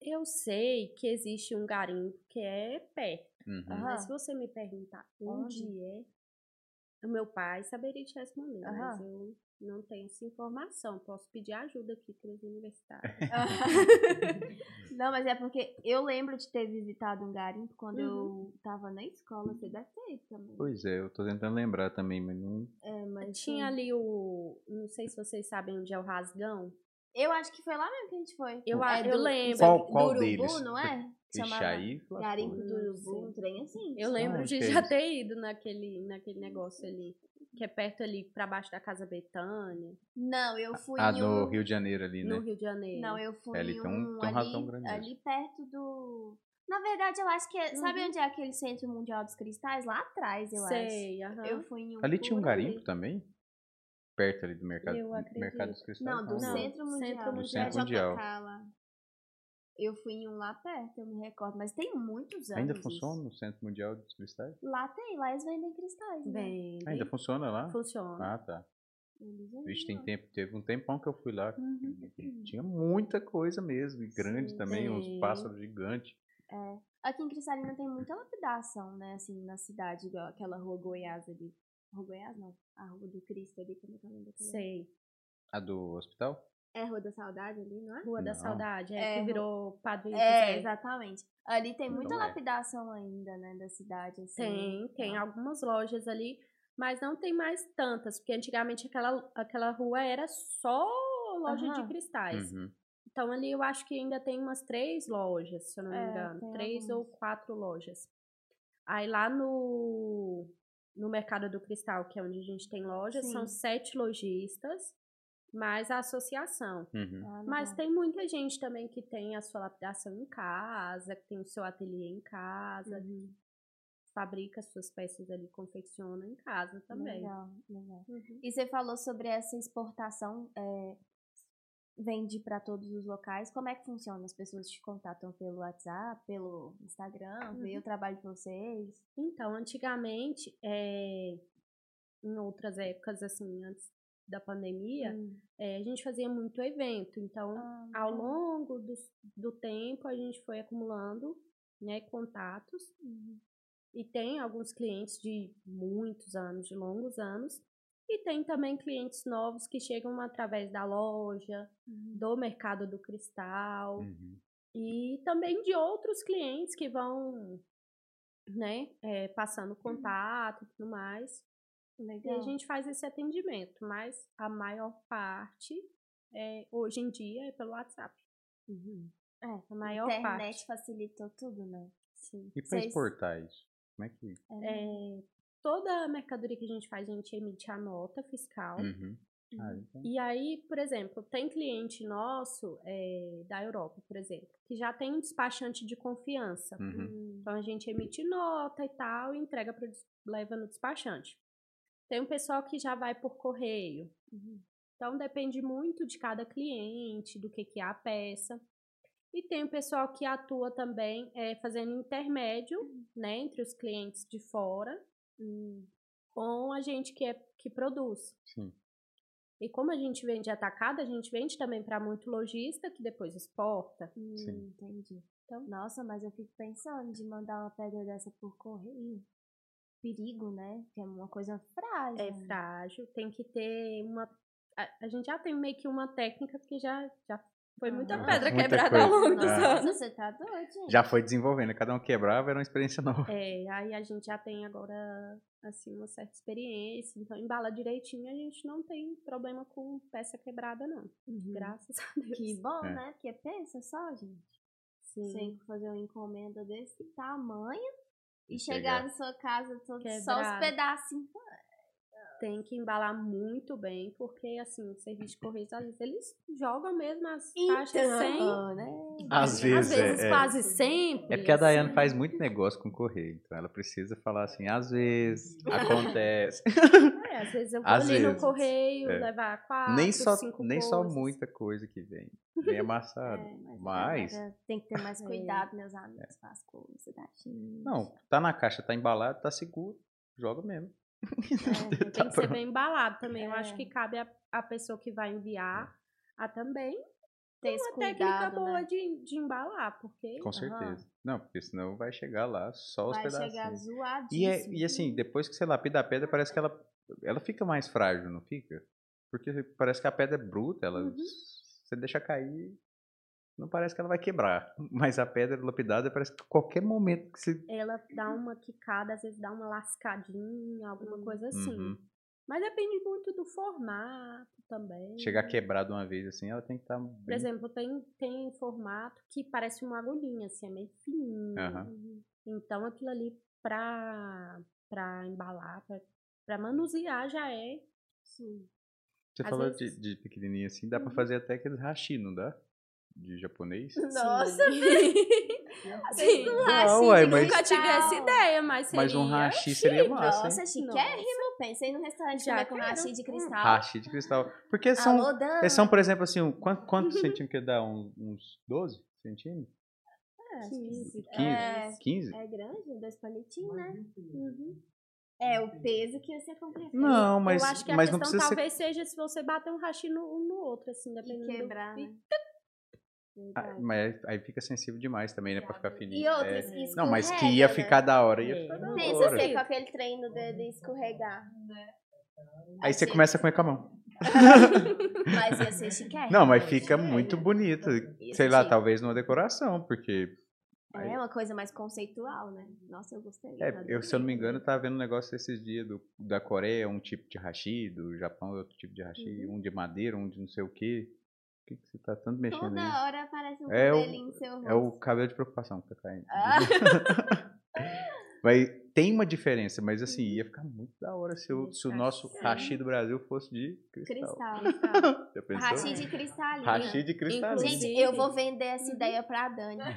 Eu sei que existe um garimpo que é perto. Uhum. Aham. Mas se você me perguntar onde é, o meu pai saberia te responder. Mas eu não tenho essa informação. Posso pedir ajuda aqui para os universitários. Não, mas é porque eu lembro de ter visitado um garimpo quando Uhum. eu tava na escola. Você deve ter ido também. Pois é, eu tô tentando lembrar também, mas não. É, mas Tinha sim. ali o. Não sei se vocês sabem onde é o rasgão. Eu acho que foi lá mesmo que a gente foi. Eu, É eu lembro. Qual- do qual Urubu, deles? não é? Chamava aí. Garimpo do Urubu, um trem assim. Eu lembro onde de é já ter ido naquele, naquele negócio ali. Que é perto ali, pra baixo da Casa Betânia, Não, eu fui Ah, em no um... Rio de Janeiro ali, né? no Rio de Janeiro. Não, eu fui É, ali em tem um- um, tem um ali, grande ali perto do... Na verdade, eu acho que é... Sabe Uhum. onde é aquele Centro Mundial dos Cristais? Lá atrás, eu Sei, acho. aham. Eu fui em um Ali tinha um por ali. garimpo também? Perto ali do mercado, Eu mercado dos cristais? Não, do Não, Centro Mundial. Centro Do Mundial. Centro É Mundial. Eu fui em um lá perto, eu me recordo. Mas tem muitos anos Ainda isso. funciona no Centro Mundial dos Cristais? Lá tem, lá eles vendem cristais, né? Bem, Ainda funciona lá? funciona. Ah, tá. Vixe, tem tempo, teve um tempão que eu fui lá. Uhum. Tinha muita coisa mesmo, e grande Sim, também, uns tem. pássaros gigantes. É. Aqui em Cristalina tem muita lapidação, né? Assim, na cidade, igual aquela rua Goiás ali. Rua Goiás, não. A rua do Cristo ali, como é que é o nome daquela? Sei. A do hospital? É Rua da Saudade ali, não é? Rua da Não. Saudade, é, É, que virou Padre É, José. exatamente. Ali tem muita Então é. lapidação ainda, né, da cidade, assim. Tem, tem algumas lojas ali, mas não tem mais tantas, porque antigamente aquela, aquela rua era só loja Aham. de cristais. Uhum. Então ali eu acho que ainda tem umas três lojas, se eu não me É, engano. Três algumas. ou quatro lojas. Aí lá no, no Mercado do Cristal, que é onde a gente tem lojas, são Sim. sete lojistas, mais a associação. Uhum. Ah, Mas tem muita gente também que tem a sua lapidação em casa, que tem o seu ateliê em casa, Uhum. fabrica suas peças ali, confecciona em casa também. Legal, legal. Uhum. E você falou sobre essa exportação, é, vende para todos os locais. Como é que funciona? As pessoas te contatam pelo WhatsApp, pelo Instagram, vê Uhum. o trabalho de vocês? Então, antigamente, é, em outras épocas, assim, antes da pandemia, Hum. é, a gente fazia muito evento. Então, Ah, ao longo do, do tempo, a gente foi acumulando né, contatos. Uhum. E tem alguns clientes de muitos anos, de longos anos. E tem também clientes novos que chegam através da loja, Uhum. do mercado do cristal. Uhum. E também de outros clientes que vão, né, é, passando contato e tudo mais. E Legal. a gente faz esse atendimento, mas a maior parte, é, hoje em dia, é pelo WhatsApp. Uhum. É, a A maior internet parte. facilitou tudo, né? Sim. E para Vocês- exportar isso? Como é que. É, toda a mercadoria que a gente faz, a gente emite a nota fiscal. Uhum. Ah, então- E aí, por exemplo, tem cliente nosso é, da Europa, por exemplo, que já tem um despachante de confiança. Uhum. Então a gente emite nota e tal e entrega des- leva no despachante. Tem um pessoal que já vai por correio. Então depende muito de cada cliente, do que, que é a peça. E tem o pessoal que atua também é, fazendo intermédio né, entre os clientes de fora hum, com a gente que, é, que produz. Sim. E como a gente vende atacado, a gente vende também para muito lojista que depois exporta. Hum, entendi. Então, nossa, mas eu fico pensando de mandar uma pedra dessa por correio. Perigo, né? Que é uma coisa frágil. É frágil, tem que ter uma. A, a gente já tem meio que uma técnica, porque já, já Foi muita Aham. pedra Muita quebrada coisa. ao longo dos É. Nossa, anos. você tá doido, gente. Já foi desenvolvendo, cada um quebrava, era uma experiência nova. É, aí a gente já tem agora, assim, uma certa experiência. Então, embala direitinho, a gente não tem problema com peça quebrada, não. Uhum. Graças a Deus. Que bom, É. né? Porque pensa só, gente. Sim. Você fazer uma encomenda desse tamanho e chegar chegar. na sua casa todo, só os pedacinhos. Tem que embalar muito bem, porque, assim, o serviço de correios, às vezes, eles jogam mesmo as caixas sem... né? Às vezes, Às vezes, é, é. quase sempre. É porque a Dayane assim. faz muito negócio com correio, então ela precisa falar assim, às vezes, acontece. É, às vezes eu vou Às ali no correio, é. levar quatro, nem só, cinco nem só coisas. muita coisa que vem, vem amassado. É, mas, Mas- agora tem que ter mais É. cuidado, meus amigos, com as coisas gente. Não, tá na caixa, tá embalado, tá seguro, joga mesmo. É, tem que ser bem embalado também. Eu acho É. que cabe a, a pessoa que vai enviar a também ter uma técnica cuidado, boa né? de, de embalar, porque Com certeza. Não, porque senão vai chegar lá só os Vai chegar pedacinhos. zoadíssimo. E, é, e assim, depois que você lapida a pedra, parece que ela, ela fica mais frágil, não fica? Porque parece que a pedra é bruta, ela, Uhum. você deixa cair, não parece que ela vai quebrar. Mas a pedra lapidada parece que a qualquer momento que você. ela dá uma quicada, às vezes dá uma lascadinha, alguma coisa assim. Uhum. Mas depende muito do formato também. chegar quebrada uma vez assim, ela tem que estar. Por exemplo, tem, tem formato que parece uma agulhinha, assim, é meio fininho. Aham. Então aquilo ali pra, pra embalar, pra, pra manusear já é. Sim. Você às falou vezes- de, de pequenininho assim, dá pra Uhum. fazer até aqueles hashi, não dá? De japonês? Nossa, Sim. um Não, hashi ué, de mas- Nunca tive essa ideia, mas seria. Mas um hashi seria massa, hein? Nossa, chiquérrimo. Pensei no restaurante Já comer com hashi de cristal. Hashi de cristal. Porque são, Alô, Dan. são, por exemplo, assim, um, quanto, quantos centímetros que dá? Um- uns 12 centímetros? É, acho que 15. sim. 15? É, 15? é grande, dois palitinhos, né? É o peso que você compra. Não, mas, eu acho que a mas não questão precisa ser. talvez seja se você bater um no, um no outro, assim, E dependendo quebrar, do. né? Ah, mas aí fica sensível demais também, né? Pra ficar fininho. E outros, É. Não, mas que ia né? ficar da hora, ia É. ficar da Pensa hora. com aquele trem no dedo e escorregar. Aí você começa a comer com a mão. Mas ia ser chiquérrimo. Não, mas né? fica muito bonito. Sei lá, talvez numa decoração, porque. É uma coisa mais conceitual, né? Nossa, eu gostei. É, eu, se eu não me engano, eu tava vendo um negócio esses dias do, da Coreia, um tipo de hashi, do Japão, outro tipo de hashi, um de madeira, um de não sei o quê. O que, que você tá tanto mexendo Toda aí? hora aparece um É cabelinho seu rosto. É o cabelo de preocupação que tá caindo. Ah. Mas tem uma diferença, mas assim, ia ficar muito da hora se o, se o Sim. nosso hashi do Brasil fosse de cristal. Cristal. Já pensou? Hashi de cristalinho. Hashi de cristal. Inclusive- Gente, eu vou vender essa ideia pra Dani.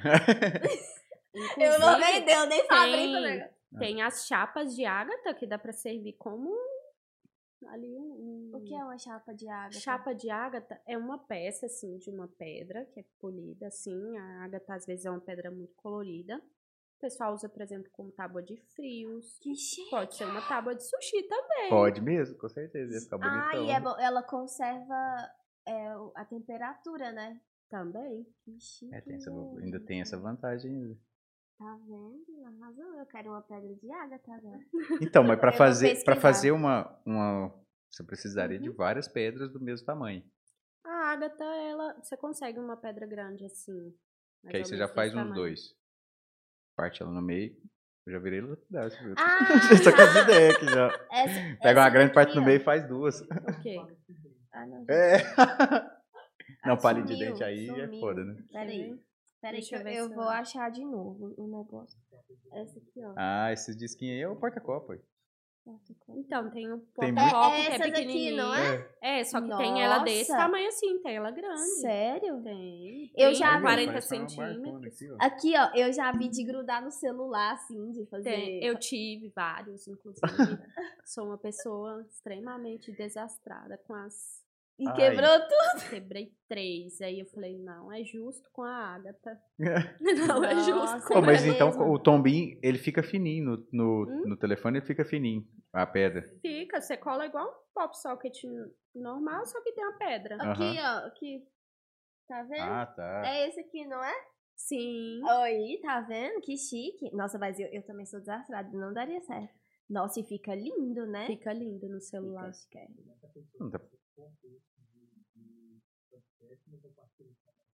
Eu vou vender, eu nem fabrico tem, negócio. tem as chapas de ágata que dá pra servir como ali um, um- O que é uma chapa de água? Chapa de ágata é uma peça, assim, de uma pedra que é polida, assim. A ágata, às vezes, é uma pedra muito colorida. O pessoal usa, por exemplo, como tábua de frios. Que chique. Pode ser uma tábua de sushi também. Pode mesmo, com certeza. Ia ficar bonitão. Ah, e é bom, ela conserva é, a temperatura, né? Também. Que chique. É, tem essa- ainda tem essa vantagem. Tá vendo? Arrasou. Eu quero uma pedra de ágata agora. Então, mas para fazer, para fazer uma, uma. Você precisaria Uhum. de várias pedras do mesmo tamanho. A ágata, ela... Você consegue uma pedra grande, assim. Que aí você já faz uns tamanho. dois. Parte ela no meio. Eu já virei lapidar? Ah! Tô com as ideias aqui já. Essa, Pega uma essa grande parte no meio e faz duas. O quê? Ah, não. É. Não, Ah, palha de dente aí é sumiu. foda, né? Peraí. Peraí que Deixa eu eu, ver eu se vou eu- achar de novo o negócio. Essa aqui, ó. Ah, esses disquinhos aí é o porta-copa. aí. Então, tem o porta-copo, É que é essa daqui, pequenininho. não é? É, só que tem ela desse Nossa. tamanho assim, tem ela grande. Sério? Tem. Eu tem já vi. 40 Parece uma barcona centímetros. aqui, ó. Aqui, ó, eu já vi de grudar no celular, assim, de fazer. Tem. Eu tive vários, inclusive. Sou uma pessoa extremamente desastrada com as. E Ai. quebrou tudo. Quebrei três. Aí eu falei, não, é justo com a Agatha. Não é justo com Pô, mas é então mesmo? o tombinho, ele fica fininho no, no, Hum? no telefone, ele fica fininho, a pedra. Fica, você cola igual um pop socket normal, só que tem uma pedra. Aqui, ó, aqui. Tá vendo? Ah, tá. É esse aqui, não é? Sim. Oi, tá vendo? Que chique. Nossa, mas eu, eu também sou desastrada, não daria certo. Nossa, e fica lindo, né? Fica lindo no celular. Fica. Não tá-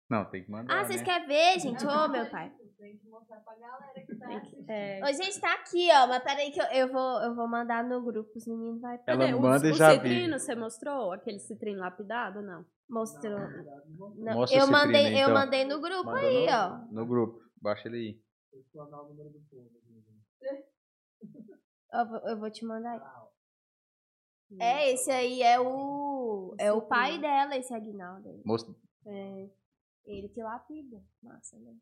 Não, tem que mandar. Ah, vocês né? querem ver, gente? Ô, meu pai. Tem que mostrar pra galera que tá é, Ô, gente, tá aqui, ó. Mas peraí que eu, eu, vou, eu vou mandar no grupo. Os meninos vai Ela cadê? manda o, e o já vi. citrino, você mostrou? Aquele citrino lapidado, não? mostrou. Não, Mostra eu o mandei, citrino, eu então. mandei no grupo Manda aí, no, ó. No grupo. Baixa ele aí. Eu vou, eu vou te mandar aí. É, esse aí é o. É o pai dela, esse Aguinaldo. aí. Mostra. É. Ele que lapida. Massa, né?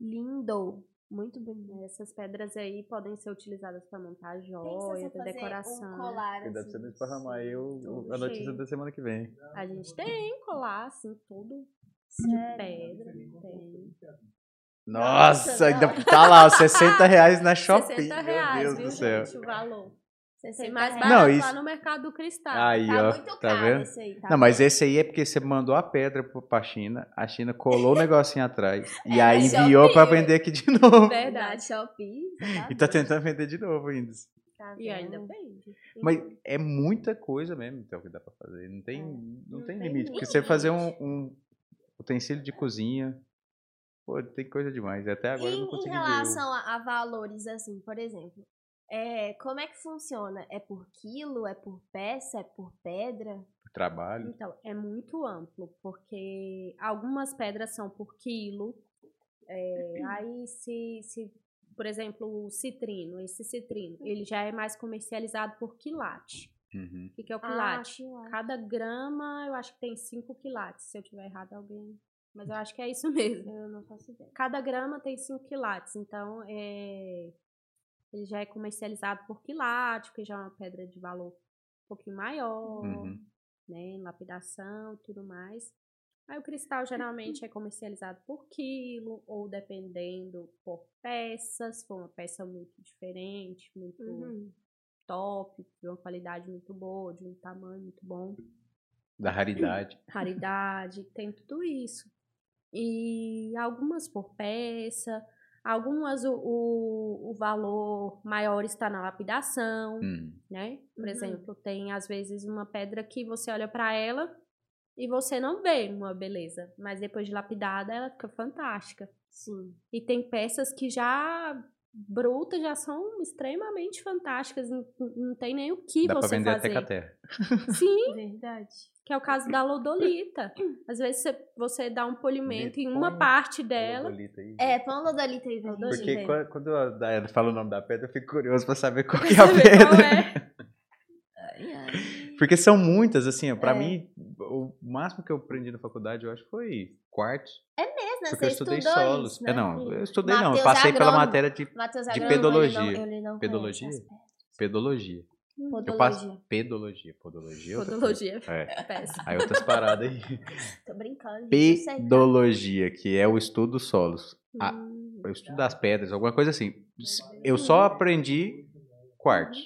Lindo. Muito bonito. Essas pedras aí podem ser utilizadas para montar joia, para decoração. Um colar, assim, você não esparramar aí o- a notícia cheio. da semana que vem. A gente tem colar, assim, tudo de pedra. Tem. Nossa, Nossa, ainda tá lá, ó, 60 reais na Shopee. 60 reais, Meu Deus viu, do céu. gente, o valor. Tem 60 mais reais. barato Não, lá isso- no Mercado do Cristal. Aí, Tá ó. muito Tá caro vendo? esse aí, tá Não, mas esse aí é porque você mandou a pedra pra China, a China colou o negocinho atrás e É, aí enviou pra vender aqui de novo. Verdade. Shopee. você E tá tentando vender de novo ainda. Tá E ainda vende. Mas é muita coisa mesmo, então, que dá pra fazer. Não tem, É, não não tem tem limite. Porque limite. você fazer um, um utensílio de cozinha, pô, tem coisa demais. E Até agora eu em, não em consegui ver. o- relação a, a valores, assim, por exemplo, é, como é que funciona? É por quilo? É por peça? É por pedra? o trabalho. Então, é muito amplo, porque algumas pedras são por quilo. é, aí, se, se, por exemplo, o citrino, esse citrino, ele já é mais comercializado por quilate. Uhum. O que, é o Ah, quilate? quilate. Cada grama, eu acho que tem 5 quilates. Se eu tiver errado, alguém. Mas eu acho que é isso mesmo. Eu não faço ideia. Cada grama tem 5 quilates. Então, é, ele já é comercializado por quilate, que já é uma pedra de valor um pouquinho maior, Uhum. né? Em lapidação e tudo mais. Aí o cristal geralmente é comercializado por quilo, ou dependendo por peças, se for uma peça muito diferente, muito Uhum. top, de uma qualidade muito boa, de um tamanho muito bom, Da raridade. raridade, tem tudo isso. E algumas por peça, algumas o, o, o valor maior está na lapidação, Hum. né? Por Uhum. exemplo, tem às vezes uma pedra que você olha para ela e você não vê uma beleza, mas depois de lapidada ela fica fantástica. Sim. E tem peças que já brutas já são extremamente fantásticas, não, não tem nem o que Dá pra você vender fazer. até com a terra. Sim, Verdade. que é o caso da lodolita. Às vezes você, você dá um polimento Me em uma parte dela. Lodolita aí. É, põe lodolita aí pra gente Porque quando, quando a fala o nome da pedra, eu fico curioso pra saber qual Pra que é a pedra. qual é. Ai, ai. Porque são muitas, assim, ó, pra É. mim, o máximo que eu aprendi na faculdade, eu acho, foi quartos. Mesmo, Porque eu estudei estudou solos. isso, né? É, não, eu estudei não, eu passei pela Agrônomo. matéria de Matheus de Agrônomo, pedologia. Não, não Pedologia? pedologia. Eu Podologia. passo pedologia, podologia. é Podologia. É. Péssimo. Aí outras paradas aí. Tô brincando. tá? Pedologia, que é o estudo dos solos. Hum, eu estudo das pedras, alguma coisa assim. Eu só aprendi quartos.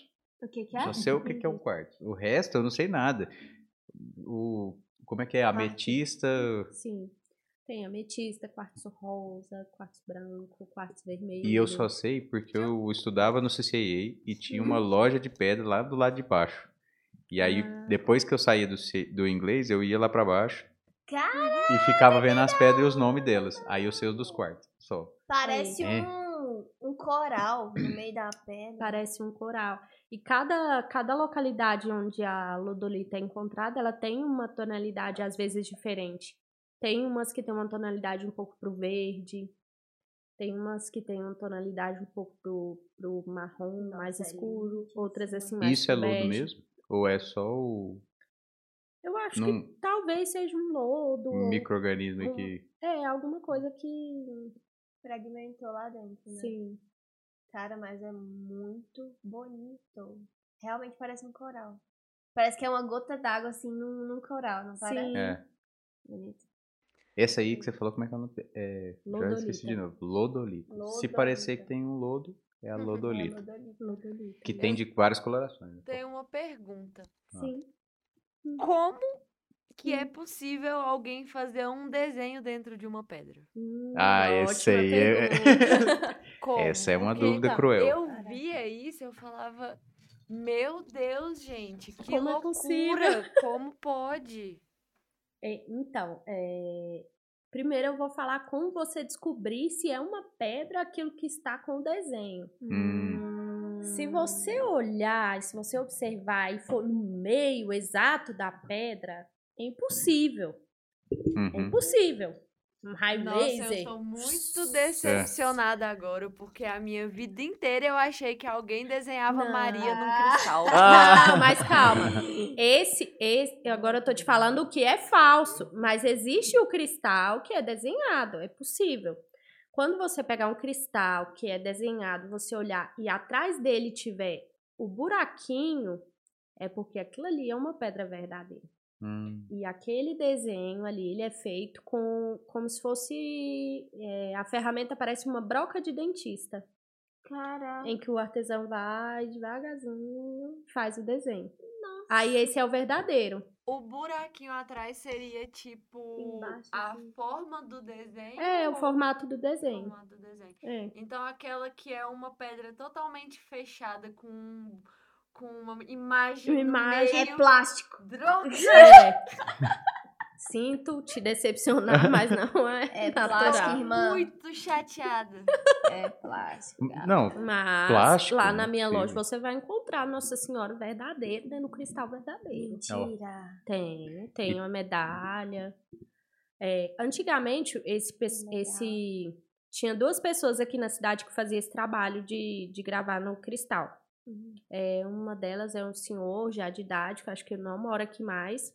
O que que é? Só sei o que que é um quarto. O resto eu não sei nada. O, como é que é? Ametista. Sim. Tem ametista, quartzo rosa, quartzo branco, quartzo vermelho. E eu só sei porque eu estudava no CCA e tinha uma loja de pedra lá do lado de baixo. E aí, Ah. depois que eu saía do, do inglês, eu ia lá pra baixo Cara, e ficava vendo as pedras e os nomes delas. Aí eu sei os dos quartos, só. parece É. um, um coral no meio da pedra. Parece um coral. E cada, cada localidade onde a lodolita é encontrada, ela tem uma tonalidade às vezes diferente. Tem umas que tem uma tonalidade um pouco pro verde, tem umas que tem uma tonalidade um pouco pro, pro marrom Nossa, mais é escuro, lindíssimo. outras assim mais Isso é lodo bege. mesmo? Ou é só o Eu acho Não- que talvez seja um lodo. ou- micro-organismo um- que. É, alguma coisa que. Fragmentou lá dentro, né? Sim. Cara, mas é muito bonito. Realmente parece um coral. Parece que é uma gota d'água, assim, num, num coral, não parece? Sim. É. Bonito. Essa aí que você falou, como é que é o nome? É, já esqueci de novo. Lodolita. Se parecer que tem um lodo, é a É lodolita. lodolita. Lodolita. Que tem de várias colorações. né? Tenho uma pergunta. Ah. Sim. Como que é possível alguém fazer um desenho dentro de uma pedra? Hum, Ah, esse aí é-? Essa é uma Porque, dúvida então, cruel. Eu via isso, eu falava, meu Deus, gente, que Como é loucura! possível? Como pode? É, então, é, Primeiro eu vou falar como você descobrir se é uma pedra aquilo que está com o desenho. Hum. Se você olhar, se você observar e for no meio exato da pedra, é impossível. É Uhum. impossível. Um raio Nossa, laser. eu tô muito decepcionada agora, porque a minha vida inteira eu achei que alguém desenhava Não. Maria num cristal. Ah! Não, mas calma. Esse, esse, agora eu tô te falando o que é falso, mas existe o cristal que é desenhado, é possível. Quando você pegar um cristal que é desenhado, você olhar e atrás dele tiver o buraquinho, é porque aquilo ali é uma pedra verdadeira. Hum. E aquele desenho ali, ele é feito com como se fosse é, a ferramenta parece uma broca de dentista, Caraca. em que o artesão vai devagarzinho faz o desenho. Aí esse é o verdadeiro. O buraquinho atrás seria tipo Embaixo, a assim. forma do desenho. É o formato do o desenho. formato do desenho. É. Então aquela que é uma pedra totalmente fechada com com uma imagem Uma no imagem- meio. É plástico. Droga! É. Sinto te decepcionar, mas não é, É natural. plástico, irmã. Muito chateada. É plástico. gata. Não, Mas Plástico, lá na é minha possível. loja você vai encontrar Nossa Senhora verdadeira né, no cristal verdadeiro. Mentira. Tem, tem uma medalha. É, antigamente, esse, esse. Tinha duas pessoas aqui na cidade que faziam esse trabalho de, de gravar no cristal. É, uma delas é um senhor já de idade, que acho que ele não mora aqui mais.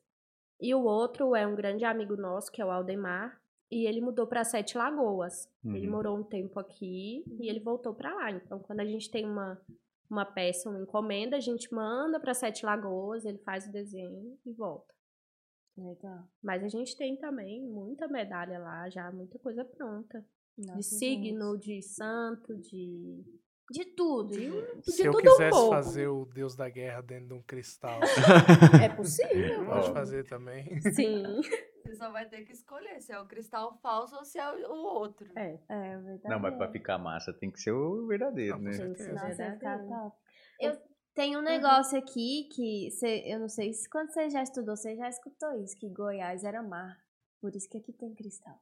E o outro é um grande amigo nosso, que é o Aldemar. E ele mudou para Sete Lagoas. Ele Uhum. morou um tempo aqui e ele voltou para lá. Então, quando a gente tem uma, uma peça, uma encomenda, a gente manda para Sete Lagoas, ele faz o desenho e volta. Legal. Mas a gente tem também muita medalha lá, já muita coisa pronta. Nossa, de signo, de santo, de. De tudo. de Se eu tudo um quisesse pouco. fazer o Deus da Guerra dentro de um cristal, É possível. pode fazer também. Sim. Você só vai ter que escolher se é o cristal falso ou se é o outro. É. É verdade. Não, mas pra ficar massa tem que ser o verdadeiro, Não, né? Nossa, ficar verdadeiro. top. Eu tenho um negócio aqui que cê, eu não sei se quando você já estudou, você já escutou isso, que Goiás era mar. Por isso que aqui tem cristal.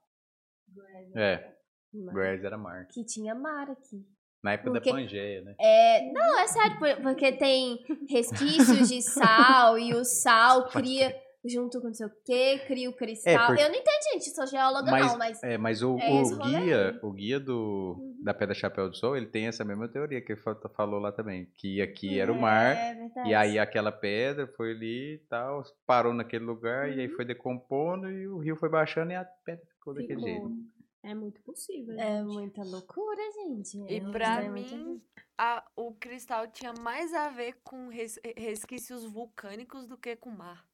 É, Mas- Goiás era mar. Que tinha mar aqui. Na época Porque- da Pangeia, né? É, não, é sério, por- porque tem resquícios de sal e o sal cria junto com não sei o que, cria o cristal. porque- Eu não entendo, gente, sou geóloga Mas, não, mas é, mas o, é o guia, o guia do, da Pedra Chapéu do Sol, ele tem essa mesma teoria que ele fa- falou lá também. Que aqui era o mar, É verdade. e aí aquela pedra foi ali e tal, parou naquele lugar, Uhum. e aí foi decompondo, e o rio foi baixando, e a pedra ficou daquele Ficou. jeito. É muito possível. É gente. muita loucura, gente. E É pra mim, a- o cristal tinha mais a ver com res- resquícios vulcânicos do que com mar.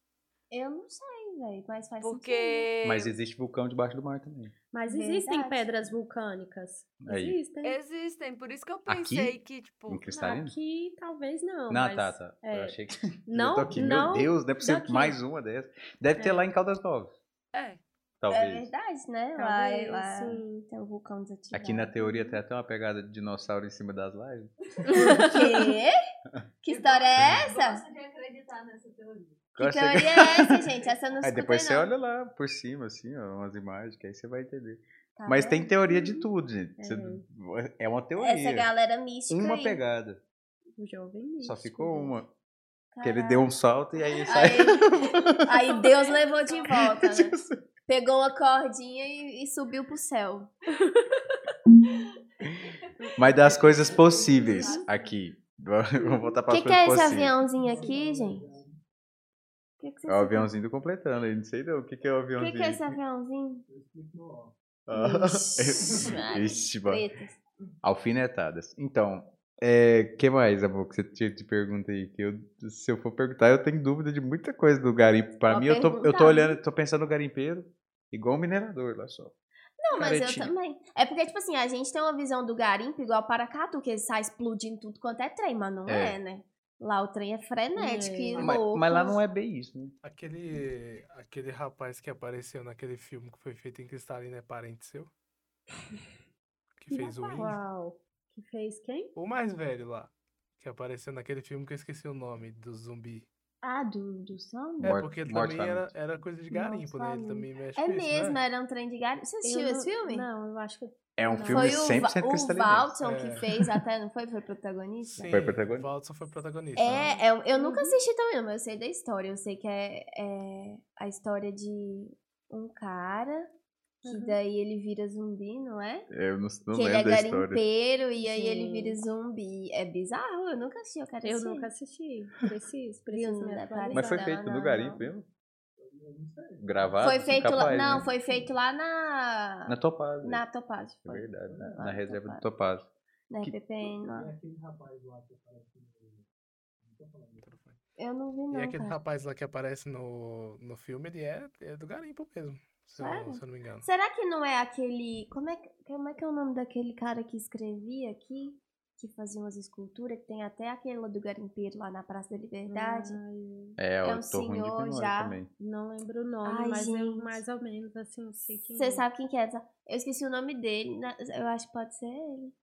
Eu não sei, velho, mas faz sentido. Porque Mas existe vulcão debaixo do mar também. Mas existem Verdade. pedras vulcânicas. Aí. Existem. existem, por isso que eu Aqui? pensei que, tipo, Em cristalino? Aqui talvez não. Não, mas, tá, tá. Eu é, achei que. Não, eu tô aqui, não. meu Deus, deve ser daqui. mais uma dessa. Deve ter É. lá em Caldas Novas. é. É Talvez. verdade, né? Lá, Talvez, lá sim. tem um vulcão desativado. Aqui na teoria tem até uma pegada de dinossauro em cima das lajes. Quê? Que história é essa? Gosto de acreditar nessa teoria. Que teoria é essa, gente? Essa eu não Aí depois você não. olha lá por cima, assim, ó, umas imagens, que aí você vai entender. Tá Mas vendo? tem teoria de tudo, gente. Você- É uma teoria. Essa galera mística uma aí. pegada. O jovem Só místico, ficou gente. uma. Que ele deu um salto e aí sai. Aí, aí Deus levou de volta, né? Pegou uma cordinha e, e subiu pro céu. Mas das coisas possíveis aqui. Vamos voltar O para que, as que é coisas esse possíveis. aviãozinho aqui, gente? Que que É o aviãozinho do completando aí, não sei não. O que, que é o O aviãozinho? que, que é esse aviãozinho? Ah, Ixi, Ixi. Alfinetadas. Então, é, que mais, amor, que você te, te pergunta aí? Que eu, se eu for perguntar, eu tenho dúvida de muita coisa do garimpo. Pra Pode mim, eu tô, eu tô olhando, tô pensando no garimpeiro, igual um minerador lá só. Não, mas Caretinha. eu também. É porque, tipo assim, a gente tem uma visão do garimpo igual Paracatu, que ele sai explodindo tudo quanto é trem, mas não é, É. né? Lá o trem é frenético É. e Mas, louco. mas lá não é bem isso, né? Aquele, aquele rapaz que apareceu naquele filme que foi feito em cristalino é parente seu? Que fez o índio? Uau. Que fez quem? O mais velho lá. Que apareceu naquele filme que eu esqueci o nome, do zumbi. Ah, do, do som? É, porque também era, era coisa de garimpo, né? Ele também mexe É com isso, mesmo, né? era um trem de garimpo. Você assistiu Eu esse não- filme? Não, eu acho que. É um Não. filme Foi o, 100% Va- o cristalino. Valton É. que fez até, não foi? Foi protagonista? Foi Sim, protagonista. O foi protagonista. né? É, eu, eu nunca assisti também, mas eu sei da história. Eu sei que é, é a história de um cara que daí ele vira zumbi, não é? Eu não, não que ele é lembro da história. garimpeiro e aí ele vira zumbi. É bizarro, eu nunca assisti, eu quero Eu assistir. nunca assisti. Preciso, preciso não me atualizar. Mas foi feito não, no não. garimpo mesmo? Gravado? Foi assim, feito lá, não, né? foi feito lá na Na Topaz. na Topázio, É foi. verdade, na, Lá na na reserva do Topaz. Topaz. Na Que- RPPN lá. Eu não vi E não, aquele cara. rapaz lá que aparece no, no filme, ele é, é do garimpo mesmo. Se eu, se eu não me engano. Será que não é aquele. Como é, que- como é que é o nome daquele cara que escrevia aqui? Que fazia umas esculturas, que tem até aquela do garimpeiro lá na Praça da Liberdade. Ai, É, É eu um tô ruim de senhor já. também. não lembro o nome, Ai, mas eu gente. mais ou menos assim sei quem Você é. sabe quem que é? Eu esqueci o nome dele. Eu acho que pode ser ele.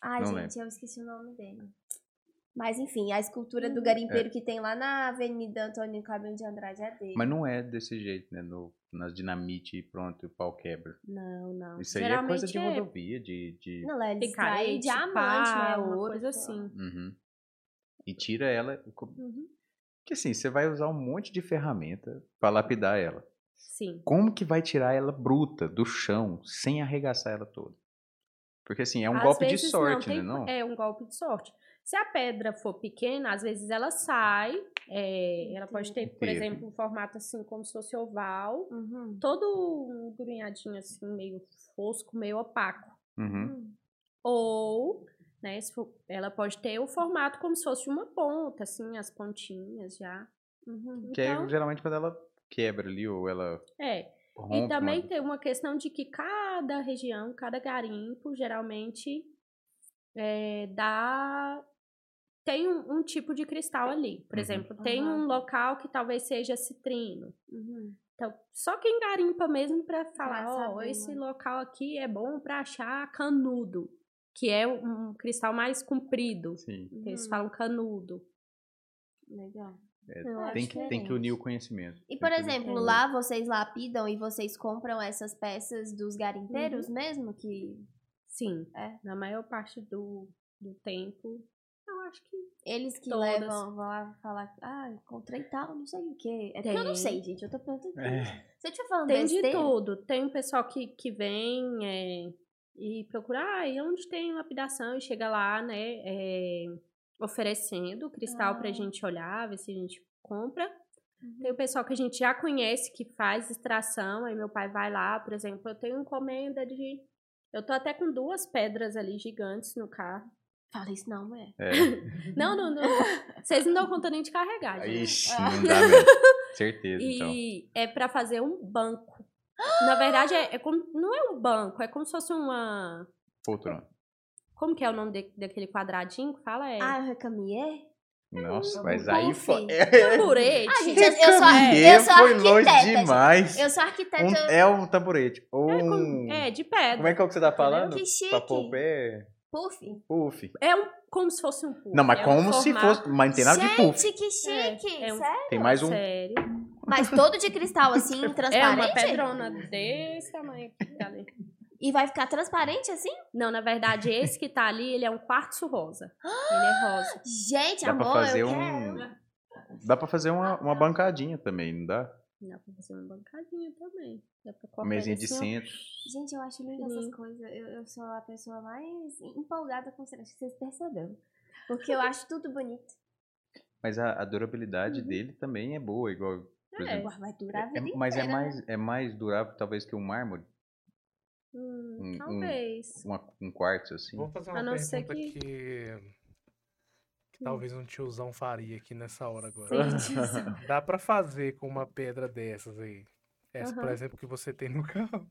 Ai, Não gente, eu esqueci o nome dele. Mas enfim, a escultura Uhum. do garimpeiro que tem lá na Avenida Antônio Cabelo de Andrade é dele. Mas não é desse jeito, né? No, nas dinamite e pronto, o pau quebra. Não, não. Isso aí é coisa de Geralmente é rodovia, de. de... Não, extraem picarete, diamante, pá, né? Ouro, coisa lá. assim. Uhum. E tira ela. Uhum. Que assim, você vai usar um monte de ferramenta pra lapidar ela. Sim. Como que vai tirar ela bruta do chão sem arregaçar ela toda? Porque assim, é um Às golpe de sorte, não, né? tem- Não? É um golpe de sorte. Se a pedra for pequena, às vezes ela sai. é, ela pode ter, por exemplo, um formato assim como se fosse oval. Uhum. Todo um grunhadinho assim, meio fosco, meio opaco. Uhum. Ou, né, se for- ela pode ter o formato como se fosse uma ponta, assim, as pontinhas já. Uhum. Que Então, é geralmente quando ela quebra ali ou ela é. rompe. E também uma- tem uma questão de que cada região, cada garimpo, geralmente é, dá. Tem um, um tipo de cristal ali. Por Uhum. exemplo, tem Aham. um local que talvez seja citrino. Uhum. Então, só quem garimpa mesmo pra falar, ó, saber, esse né? local aqui é bom pra achar canudo, que é um cristal mais comprido. Sim. que Eles Uhum. falam canudo. Legal. É, tem, que, tem que unir o conhecimento. E, por unir- exemplo, É. lá vocês lapidam e vocês compram essas peças dos garimpeiros mesmo? Que Sim, É. na maior parte do, do tempo, acho que eles que Todas. levam, vão lá falar, ah, encontrei tal, não sei o quê. É porque eu não Tem. sei, gente, eu tô perguntando. É. Eu estiver falando Tem de besteira, tudo. Tem um pessoal que, que vem é, e procura, ah, e onde tem lapidação? E chega lá, né, é, oferecendo cristal pra Ah. gente olhar, ver se a gente compra. Uhum. Tem o pessoal que a gente já conhece que faz extração, aí meu pai vai lá, por exemplo, eu tenho encomenda de. Eu tô até com duas pedras ali gigantes no carro. Fala isso não, é. É. Não, não, não. Vocês não dão conta nem de carregar, gente. Ixi, não dá mesmo. Certeza, então. E é pra fazer um banco. Na verdade, é, é como, não é um banco, é como se fosse uma. Poltrona. Como que é o nome de- daquele quadradinho que fala? É. Ah, o recamier? Nossa, um mas aí foi. tamborete. Ah, gente, eu, eu sou, eu sou foi longe gente. demais. Eu sou arquiteta. Um- é um tamborete. Ou É, um. com- é, de pedra. Como é que é o que você tá falando? Que chique. Pra pôr o pé? Puff. Puff. É um, como se fosse um puff. Não, mas é um como se formato- fosse. Mas não tem nada de puff. Gente, que chique. É, é um- Sério? Tem mais um. Sério. Mas todo de cristal, assim, É transparente? uma pedrona desse tamanho aqui. tá ali. E vai ficar transparente assim? Não, na verdade, esse que tá ali, ele é um quartzo rosa. Ele é rosa. Gente, Dá pra amor, fazer eu um. quero. Dá pra fazer uma, uma bancadinha também, não dá? Dá pra fazer uma bancadinha também. Dá pra Uma cortar mesinha de centro. Gente, eu acho lindo essas coisas. Eu, eu sou a pessoa mais empolgada com isso. Acho que vocês perceberam. Porque eu acho tudo bonito. Mas a, a durabilidade dele também é boa, igual. Por É. exemplo, Vai durar a é- vida mas é inteira, né? mais, é mais durável, talvez, que um mármore. Hum, Um- um- talvez. Uma, um quartzo, assim. Vou fazer A uma não pergunta ser que- que... que talvez um tiozão faria aqui nessa hora agora. Sim. Dá pra fazer com uma pedra dessas aí? Essa, por Aham. exemplo, que você tem no carro.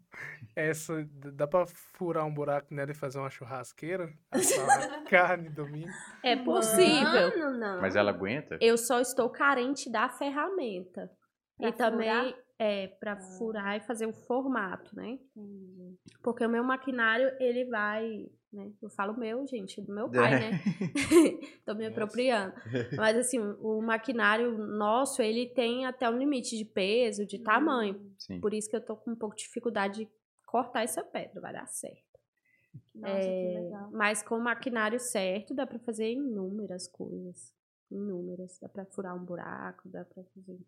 Essa, dá pra furar um buraco nela e fazer uma churrasqueira? Assar carne domingo? É possível. Mano, não. Mas ela aguenta? Eu só estou carente da ferramenta. Pra e também furar? é para furar e fazer o formato, né? Porque o meu maquinário, ele vai né? Eu falo meu, gente, do meu pai, né? Tô me apropriando. Mas assim, o maquinário nosso, ele tem até um limite de peso, de tamanho. Sim. Por isso que eu tô com um pouco de dificuldade de cortar essa pedra, vai dar certo. Nossa, É, que legal. Mas com o maquinário certo, dá pra fazer inúmeras coisas. Inúmeras. Dá pra furar um buraco, dá pra fazer.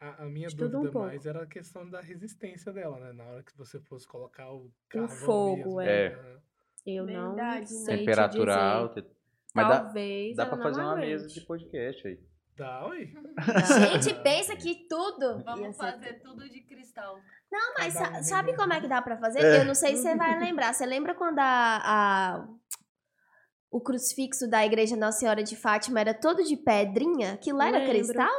A, a minha De tudo um dúvida pouco. mais era a questão da resistência dela, né? Na hora que você fosse colocar o carvão fogo, mesmo, é. né? Eu Verdade, não né? sei Temperatura te dizer. alta. Mas dá, Talvez dá ela pra fazer uma mesa de podcast aí. Dá, oi. Gente, pensa que tudo. Vamos fazer tudo de cristal. Não, mas sa- um sabe como é que dá pra fazer? É. Eu não sei se você vai lembrar. Você lembra quando a, a- o crucifixo da igreja Nossa Senhora de Fátima era todo de pedrinha? Aquilo era Lembro. cristal?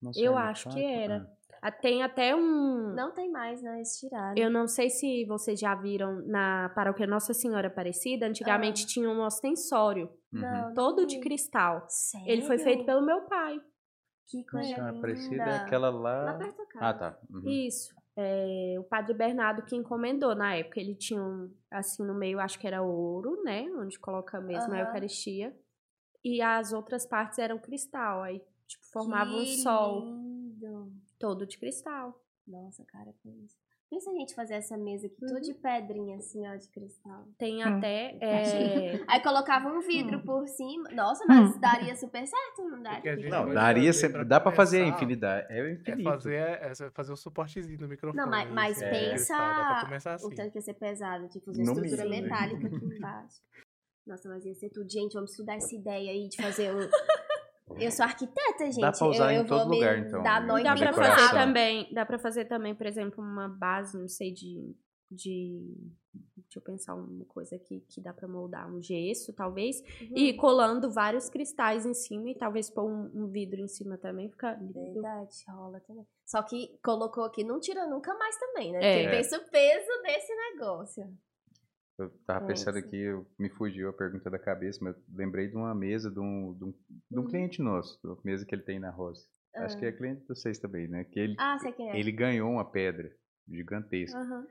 Nossa, Eu acho que era. Ah, Tem até um. Não tem mais, né? Eles tiraram. Eu não sei se vocês já viram na paróquia Nossa Senhora Aparecida. Antigamente tinha um ostensório, Uhum. Não, não todo de cristal. Sério? Ele foi feito pelo meu pai. Que Nossa coisa Senhora linda. Aparecida é aquela lá. Lá perto da casa. Ah, tá. Uhum. Isso. É, o padre Bernardo que encomendou na época. Ele tinha um, assim, no meio, acho que era ouro, né? Onde coloca mesmo a Aham. Eucaristia. E as outras partes eram cristal. Aí, tipo, formava um Que sol lindo. Todo de cristal. Nossa, cara, pensa. Pensa a gente fazer essa mesa aqui, Uhum. tudo de pedrinha, assim, ó, de cristal. Tem Hum. até. é, Aí colocava um vidro por cima. Nossa, Hum. mas daria super certo, não daria? Não, daria sempre. pra Dá pra fazer a infinidade. É o É infinito. fazer, é fazer o suportezinho do microfone. Não, mas, mas assim, É. pensa cristal, assim. o tanto que ia ser pesado, tipo, fazer estrutura metálica aqui embaixo. Nossa, mas ia ser tudo. Gente, vamos estudar essa ideia aí de fazer um... Eu sou arquiteta, gente. Dá pra usar eu, em eu vou todo lugar, então, né? nó em Dá pra fazer também, dá pra fazer também, por exemplo, uma base, não sei, de. de deixa eu pensar uma coisa aqui que dá pra moldar, um gesso, talvez, Uhum. e colando vários cristais em cima e talvez pôr um, um vidro em cima também, fica lindo. Verdade, rola também. Só que colocou aqui, não tira nunca mais também, né? É. Porque pensa o peso desse negócio. Eu tava É pensando isso. aqui, me fugiu a pergunta da cabeça, mas eu lembrei de uma mesa de um, de um, de um Uhum. cliente nosso, uma mesa que ele tem na Rosa. Acho que é cliente de vocês também, né? Que ele, Ah, sei quem é. ele ganhou uma pedra gigantesca. Aham.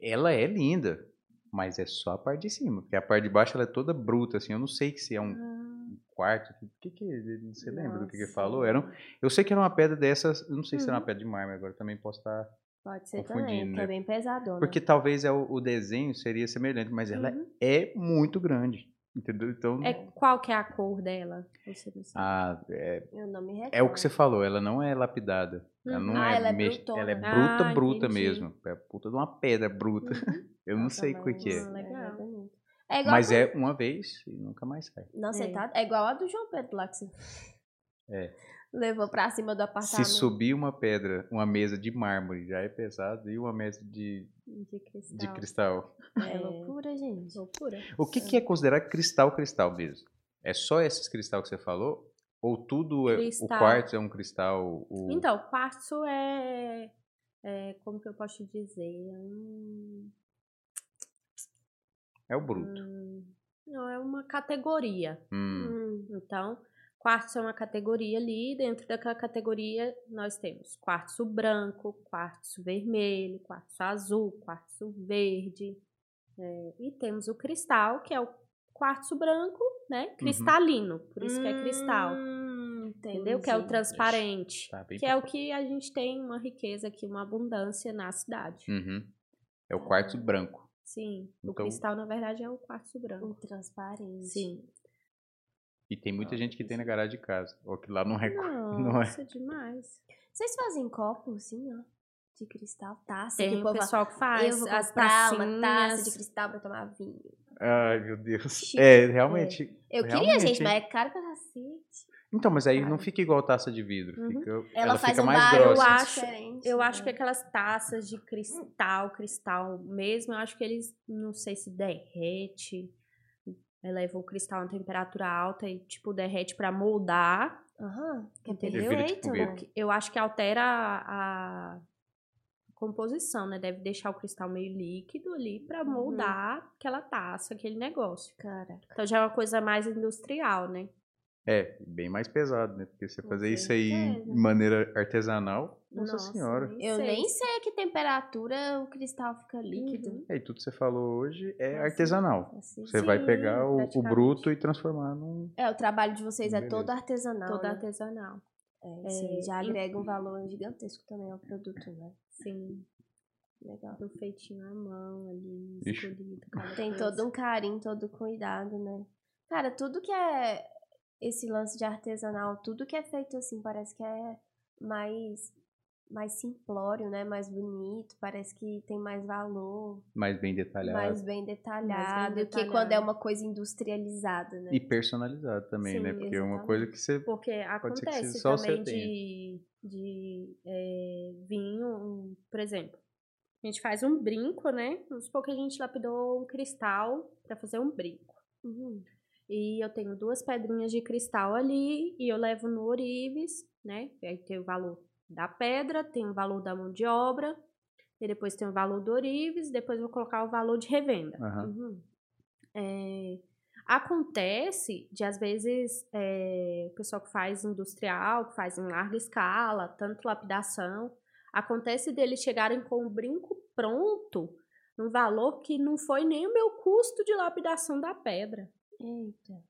Ela é linda, mas é só a parte de cima, porque a parte de baixo ela é toda bruta, assim. Eu não sei se é um Ah, quarto. O que que você lembra do que, que ele Nossa. falou? Era um- eu sei que era uma pedra dessas, eu não sei se era uma Uhum. pedra de mármore, agora também posso estar Pode ser confundindo, também, porque né? é bem pesadona. Porque talvez é o, o desenho seria semelhante, mas ela Uhum. é muito grande. Entendeu? Então. É, qual que é a cor dela? Você não sabe. ah, é, Eu não me recordo. é o que você falou, ela não é lapidada. Ela Uhum. não Ah, é, ela é mex- ela é Ah, bruta, bruta entendi. mesmo. É puta de uma pedra bruta. Eu não sei o que, é. Legal. É igual Mas a é uma vez e nunca mais sai. Nossa, É. tá... é igual a do João Pedro lá que você É. levou pra cima do Se apartamento. subir uma pedra, uma mesa de mármore já é pesado e uma mesa de, De cristal. de cristal. É loucura, gente. Loucura. O que, que é considerar cristal cristal mesmo? É só esses cristal que você falou? Ou tudo é, o Cristal. quartzo é um cristal? O... Então, quartzo é, é. Como que eu posso dizer? É um- É o bruto. Hum, Não, é uma categoria. Hum. Então, quartzo é uma categoria ali. Dentro daquela categoria, nós temos quartzo branco, quartzo vermelho, quartzo azul, quartzo verde. é, e temos o cristal, que é o quartzo branco, né? Cristalino. Por isso que é cristal. Hum, Entendeu? Que é o transparente. Tá Que é o que a gente tem uma riqueza aqui, uma abundância na cidade. Uhum. É o quartzo branco. Sim. O Então- cristal, na verdade, é o quartzo branco. O transparente. Sim. E tem muita Ah, gente que tem na garagem de casa. Ou que lá não é. Nossa, Não é. demais. Vocês fazem copo, assim, ó? De cristal, taça. Tem que o pessoal que faz Eu vou as comprar uma taça de cristal pra tomar vinho. Ai, meu Deus. Chique. É, realmente. Eu queria, realmente, gente, hein? mas é caro pra cacete. Então, mas aí não fica igual taça de vidro. Uhum. Fica, Ela, ela faz fica um mais barulho grossa. Eu acho-. Eu né? acho que aquelas taças de cristal, cristal mesmo, eu acho que eles, não sei se derrete, eleva o cristal a uma temperatura alta e, tipo, derrete pra moldar, Aham, que é entendeu? Vira tipo perfeito, né? foguete. Eu acho que altera a, a composição, né? Deve deixar o cristal meio líquido ali pra Uhum. moldar aquela taça, aquele negócio. Cara, Então já é uma coisa mais industrial, né? É, bem mais pesado, né? Porque você fazer isso aí de maneira artesanal, nossa, Nossa, senhora. Eu sei. nem sei a que temperatura o cristal fica líquido. Uhum. E aí, tudo que você falou hoje é Assim, artesanal. assim, Você vai sim, pegar o, o bruto e transformar num. É, o trabalho de vocês é todo artesanal. Todo né? artesanal. É, É, já e- agrega um valor gigantesco também ao produto, né? Sim. Legal. Tudo feitinho à mão ali, escolhido. Tem coisa. todo um carinho, todo cuidado, né? Cara, tudo que é esse lance de artesanal, tudo que é feito assim, parece que é mais mais simplório, né? Mais bonito, parece que tem mais valor, Mais bem detalhado. mais bem detalhado, que detalhado. quando é uma coisa industrializada, né? E personalizado também, né? Sim, Porque é uma exatamente. coisa que você. Porque Pode ser que acontece também de, de é, vinho, por exemplo. A gente faz um brinco, né? Vamos supor que a gente lapidou um cristal para fazer um brinco. Uhum. E eu tenho duas pedrinhas de cristal ali e eu levo no Orives, né? E aí tem o valor da pedra, tem o valor da mão de obra, e depois tem o valor do Orives, depois vou colocar o valor de revenda. Aham. Uhum. É, acontece de, às vezes, é, o pessoal que faz industrial, que faz em larga escala, tanto lapidação, acontece deles chegarem com o brinco pronto, num valor que não foi nem o meu custo de lapidação da pedra. Eita.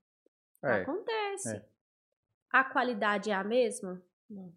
É, Acontece. é. A qualidade é a mesma? Não.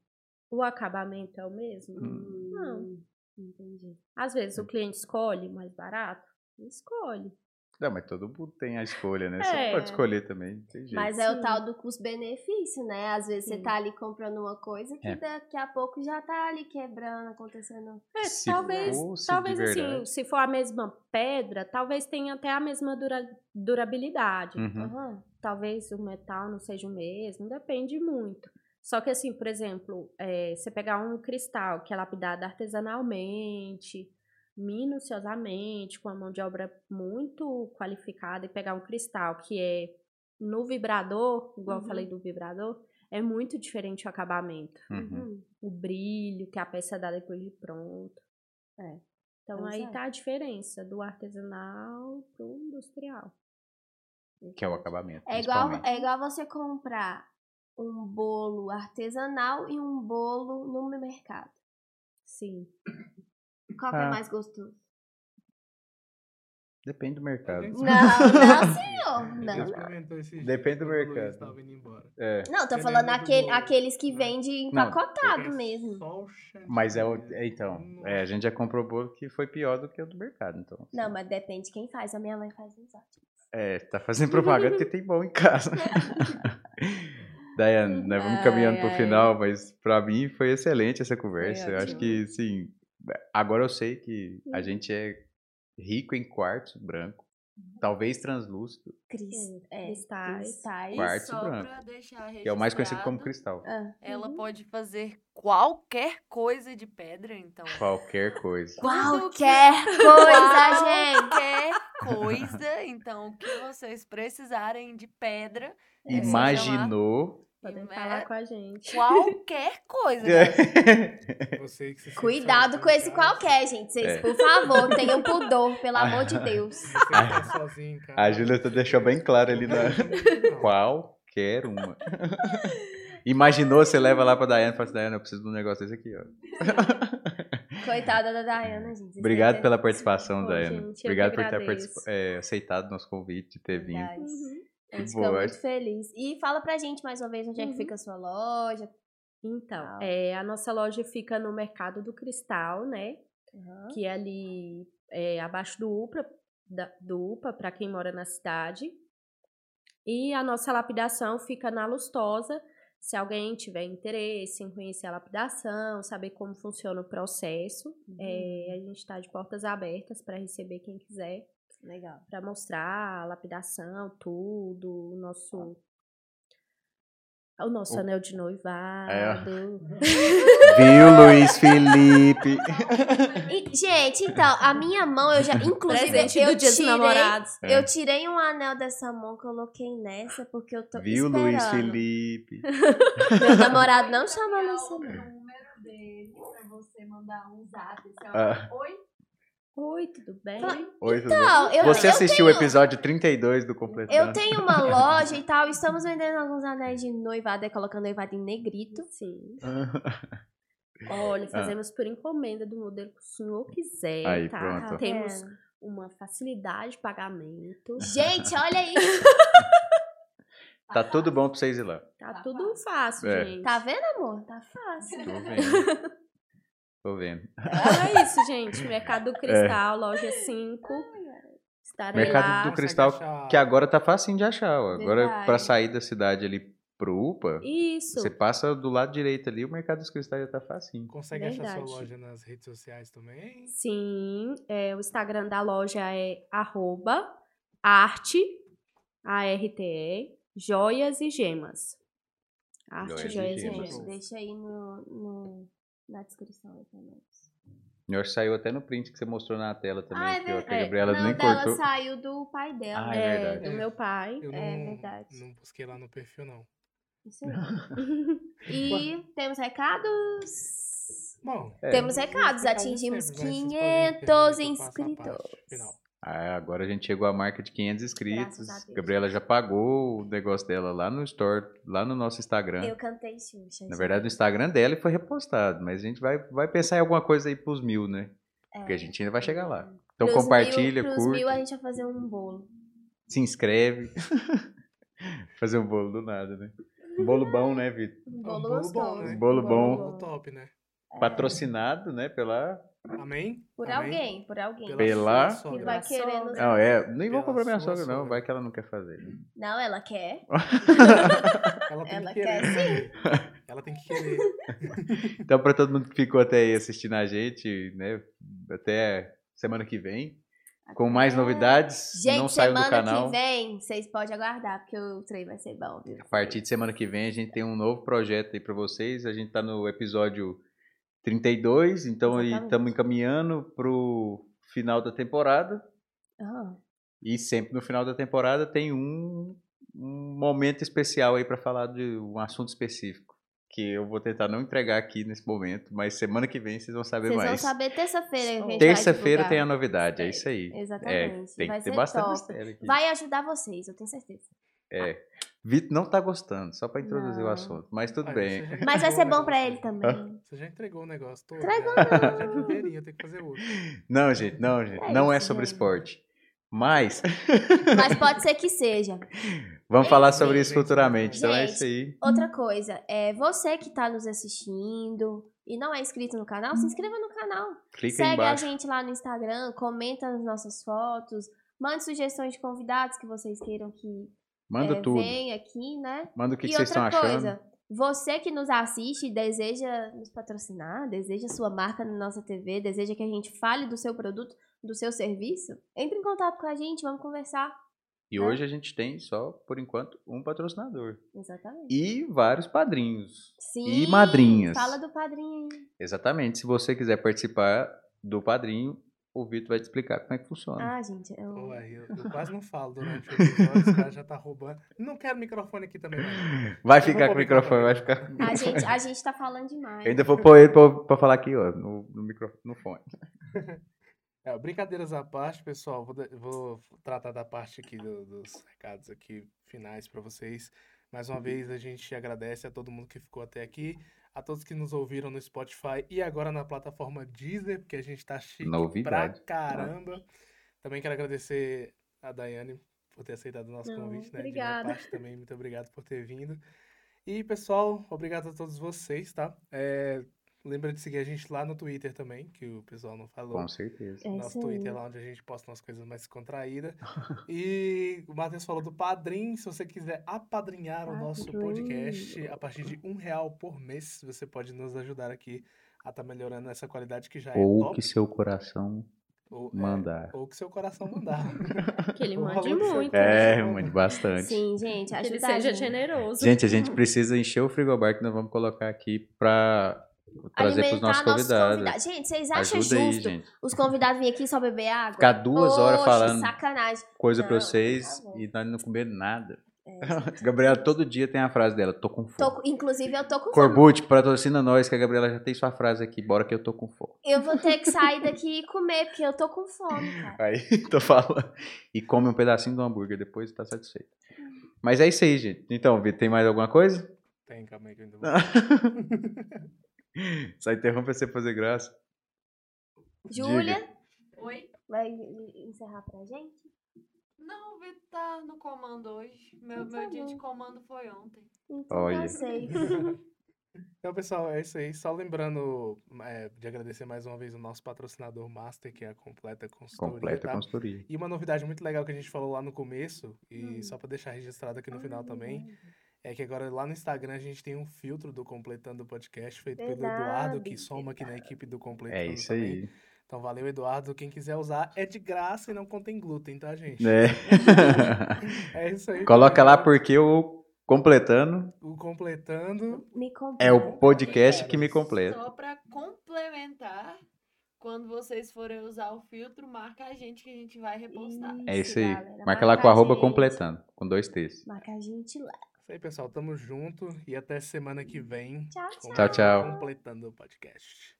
O acabamento é o mesmo? Hum. Não. Entendi. Às vezes o cliente escolhe mais barato? Escolhe. Não, mas todo mundo tem a escolha, né? Você não É. pode escolher também. não Tem jeito. Mas é o Sim. tal do custo-benefício, né? Às vezes você Sim. tá ali comprando uma coisa que É. daqui a pouco já tá ali quebrando, acontecendo. É, Se talvez, fosse talvez de assim, se for a mesma pedra, talvez tenha até a mesma dura- durabilidade. Uhum. Aham. Talvez o metal não seja o mesmo, depende muito. Só que assim, por exemplo, é, você pegar um cristal que é lapidado artesanalmente, minuciosamente, com a mão de obra muito qualificada, e pegar um cristal que é no vibrador, igual eu Uhum. falei do vibrador, é muito diferente o acabamento Uhum. Uhum. o brilho que a peça dá depois de pronto. É. Então Pois aí é. tá a diferença do artesanal pro industrial. Que é o acabamento. É igual, é igual você comprar um bolo artesanal e um bolo no mercado. Sim. Qual que é Ah. mais gostoso? Depende do mercado. Não, não, senhor. Ele Não, não. experimentou esse dia Depende do quando o Luiz mercado. tava indo embora. É. Não, tô Dependendo falando do aquele, aqueles que né? vendem empacotado É mesmo. só o chantilly. Mas é o. é, então, é, a gente já comprou bolo que foi pior do que o do mercado. Então, Não, mas depende de quem faz. A minha mãe faz uns ótimos. É, tá fazendo propaganda que tem bom em casa. Daiane, nós vamos caminhando Ai, pro ai. final, mas pra mim foi excelente essa conversa. eu acho ótimo. que, sim, agora eu sei que a Uhum. gente é rico em quartzo branco, talvez translúcido, Cris, é, cristais. cristais. E Quartzo só branco, pra deixar que é o mais conhecido como cristal. Ah, Ela Uhum. pode fazer qualquer coisa de pedra, então. Qualquer coisa. Qualquer coisa, gente. Qualquer coisa, então, o que vocês precisarem de pedra. é Imaginou. Podem Né? falar com a gente. Qualquer coisa. Né? Você que se Cuidado com esse qualquer, gente. Vocês, É. por favor, tenham pudor, pelo amor de Deus. Você tá sozinho em casa. A Júlia deixou bem claro ali na. Qualquer uma. Imaginou, você leva lá pra Daiane e fala assim, Daiane, eu preciso de um negócio desse aqui, ó. Coitada da Dayana, gente. Obrigado pela participação, Pô, gente, que Obrigado por ter é, aceitado nosso convite, ter vindo. Uhum. A gente Boa. fica muito feliz. E fala pra gente mais uma vez onde é que Uhum. fica a sua loja. Então, é, a nossa loja fica no Mercado do Cristal, né? Que é ali é, abaixo do UPA, da- do UPA, para quem mora na cidade. E a nossa lapidação fica na Lustosa. Se alguém tiver interesse em conhecer a lapidação, saber como funciona o processo, é, a gente está de portas abertas para receber quem quiser, Legal. para mostrar a lapidação, tudo, o nosso. O nosso O- anel de noivado. Viu, Luiz Felipe? E, gente, então, a minha mão, eu já. Inclusive, Presente eu tirei, Namorados. É. Eu tirei um anel dessa mão, coloquei nessa, porque eu tô. Viu, esperando. Luiz Felipe? Meu namorado não chama Pegar Luiz o Felipe. número dele pra você mandar um zap. Ó, Ah. Oi, Oi, tudo bem? Oi, tudo Então, bem? eu- Você eu assistiu tenho- o episódio 32 do Completando? Eu tenho uma loja e tal, estamos vendendo alguns anéis de noivado, é colocando noivado em negrito. Sim. Ah. Olha, fazemos por encomenda do modelo que o senhor quiser, Aí, tá? pronto. Temos É. uma facilidade de pagamento. Gente, olha isso. Tá tudo bom pra vocês ir lá. Tá tudo fácil, É. gente. Tá vendo, amor? Tá fácil. Tô vendo. Tô vendo. É isso, gente. Mercado do Cristal, loja 5. Estarei Mercado lá. do Cristal, achar- que agora tá facinho de achar. ó. Agora, Verdade. pra sair da cidade ali pro UPA, Isso. você passa do lado direito ali, o Mercado dos Cristais já tá facinho. Consegue achar Verdade. sua loja nas redes sociais também? Sim, é, o Instagram da loja é arroba arte, A-R-T-E, joias e gemas. Arte, Joias e joias e gemas. gemas. Deixa aí no, no- na descrição aí nós. Eu acho que saiu até no print que você mostrou na tela também, Ah, é ó, que a verdade. Gabriela Não, nem dela cortou. saiu do pai dela. Ah, né? é É, verdade. do meu pai. Eu É não, verdade. não busquei lá no perfil, não. Isso aí. E temos recados? Bom, É. Temos recados, atingimos sempre, mas vocês podem 500 terminar que eu faço a inscritos. Ah, agora a gente chegou à marca de 500 inscritos. A Deus. Gabriela já pagou o negócio dela lá no store, lá no nosso Instagram. Eu cantei Xuxa. Na gente. verdade, no Instagram dela e foi repostado. Mas a gente vai, vai pensar em alguma coisa aí pros mil, né? Porque a gente ainda vai chegar lá. Então É. Pros compartilha, mil, pros curte, mil a gente vai fazer um bolo. se inscreve. Fazer um bolo do nada, né? Um bolo bom, né, Vitor? Um É um bolo bolo gostoso. bom, né? Bolo bom. Bolo top, né? Patrocinado, né, pela... Amém? Por Amém? alguém, por alguém. Pela- sua Que sogra. vai querendo. Não, é, nem vou Pela comprar minha sua sogra, não. sogra. Vai que ela não quer fazer. né? Não, ela quer. Ela tem Ela que quer querer. Ela tem que querer. Então, pra todo mundo que ficou até aí assistindo a gente, né, até semana que vem, com mais novidades, Gente, não saiu do semana canal. que vem, vocês podem aguardar, porque o trem vai ser bom, viu? A partir de semana que vem a gente tem um novo projeto aí pra vocês. A gente tá no episódio 32, então estamos encaminhando pro final da temporada. Ah, E sempre no final da temporada tem um, um momento especial aí pra falar de um assunto específico. Que eu vou tentar não entregar aqui nesse momento, mas semana que vem vocês vão saber Vocês mais. vão saber terça-feira. Terça-feira tem a novidade, é isso aí. Exatamente. É, tem vai que ter bastante top. mistério aqui. Vai ajudar vocês, eu tenho certeza. É. Vitor não tá gostando, só pra introduzir o Não. assunto. Mas tudo Olha, bem. Mas vai ser o bom pra negócio. ele também. Você já entregou o negócio todo. Entregou já, não. já inteirinho, tem que fazer outro. Não, gente, não, gente. É não é sobre gente. esporte. Mas Mas pode ser que seja. vamos É falar sobre gente. isso futuramente. Então é Gente, isso aí. Outra coisa, é você que tá nos assistindo e não é inscrito no canal, se inscreva no canal. Clica aí Segue a embaixo. gente lá no Instagram, comenta nas nossas fotos, mande sugestões de convidados que vocês queiram que Manda é, tudo. venha aqui, né? Manda o que, e que vocês estão outra achando. coisa, você que nos assiste e deseja nos patrocinar, deseja sua marca na nossa TV, deseja que a gente fale do seu produto, do seu serviço, entre em contato com a gente, vamos conversar. E hoje a gente tem só, por enquanto, um patrocinador. Exatamente. E vários padrinhos. Sim, madrinhas. Fala do padrinho. Exatamente. Se você quiser participar do padrinho, o Vitor vai te explicar como é que funciona. Ah, gente, eu... Ué, eu, eu quase não falo durante o episódio, os caras já tá roubando. Não quero microfone aqui também, não. vai ficar com o microfone, vai ficar. a, gente, a gente tá falando demais. Eu ainda vou pôr ele pra, pra falar aqui, ó, no, no microfone, no fone. É, brincadeiras à parte, pessoal, vou, de- vou tratar da parte aqui do- dos recados aqui finais para vocês. Mais uma vez, a gente agradece a todo mundo que ficou até aqui, a todos que nos ouviram no Spotify e agora na plataforma Deezer, porque a gente tá chique Novidade. pra caramba. Também quero agradecer a Daiane por ter aceitado o nosso Não, convite, né? De obrigada. minha parte também, muito obrigado por ter vindo. E, pessoal, obrigado a todos vocês, tá? É, lembra de seguir a gente lá no Twitter também, que o pessoal não falou. Com certeza. É Nosso. Twitter é lá onde a gente posta umas coisas mais descontraídas. e o Matheus falou do Padrim. Se você quiser apadrinhar o nosso podcast a partir de um real por mês, você pode nos ajudar aqui a estar melhorando essa qualidade que já é Ou top. que seu coração ou, é, mandar. ou que seu coração mandar. Que ele mande muito. É, mande bastante. Sim, gente, Que ele seja generoso. Gente, a gente precisa encher o frigobar que nós vamos colocar aqui pra trazer pros Alimentar nossos convidados. Gente, vocês acham Ajuda aí, justo gente. os convidados virem aqui só beber água? Ficar duas horas Poxa, falando sacanagem. coisa por vocês favor. e nós não comer nada. Gabriela todo dia tem a frase dela, tô com fome. Tô- inclusive, eu tô com fome. Corbucci, patrocina nós, que a Gabriela já tem sua frase aqui. Bora que eu tô com fome. Eu vou ter que sair daqui e comer, porque eu tô com fome, cara. Aí, tô falando. E come um pedacinho do hambúrguer depois e tá satisfeito. Mas é isso aí, gente. Então, Vitor, tem mais alguma coisa? Tem, calma aí que eu ainda vou. Só interrompe você fazer graça. Júlia, Oi? vai encerrar pra gente? Não, o Vitor tá no comando hoje. Meu, Então tá meu dia de comando foi ontem. Então Olha. tá. Então, pessoal, é isso aí. Só lembrando é, de agradecer mais uma vez o nosso patrocinador Master, que é a Completa Consultoria. Completa tá? consultoria. E uma novidade muito legal que a gente falou lá no começo, e Hum. só pra deixar registrado aqui no final Ah, também, é que agora lá no Instagram a gente tem um filtro do Completando o Podcast, feito pelo Verdade, Eduardo, que soma aqui na equipe do Completando É isso também. aí. Então valeu, Eduardo. Quem quiser usar é de graça e não contém glúten, tá, gente? É. É isso aí. Coloca lá porque o Completando O Completando. Me é o podcast que me completa. Só pra complementar, quando vocês forem usar o filtro, marca a gente que a gente vai repostar. É isso aí. galera. Marca lá com arroba completando, com dois T's. Marca a gente lá. Isso aí, pessoal. Tamo junto e até semana que vem. Tchau, com Tchau, tchau. Completando o podcast.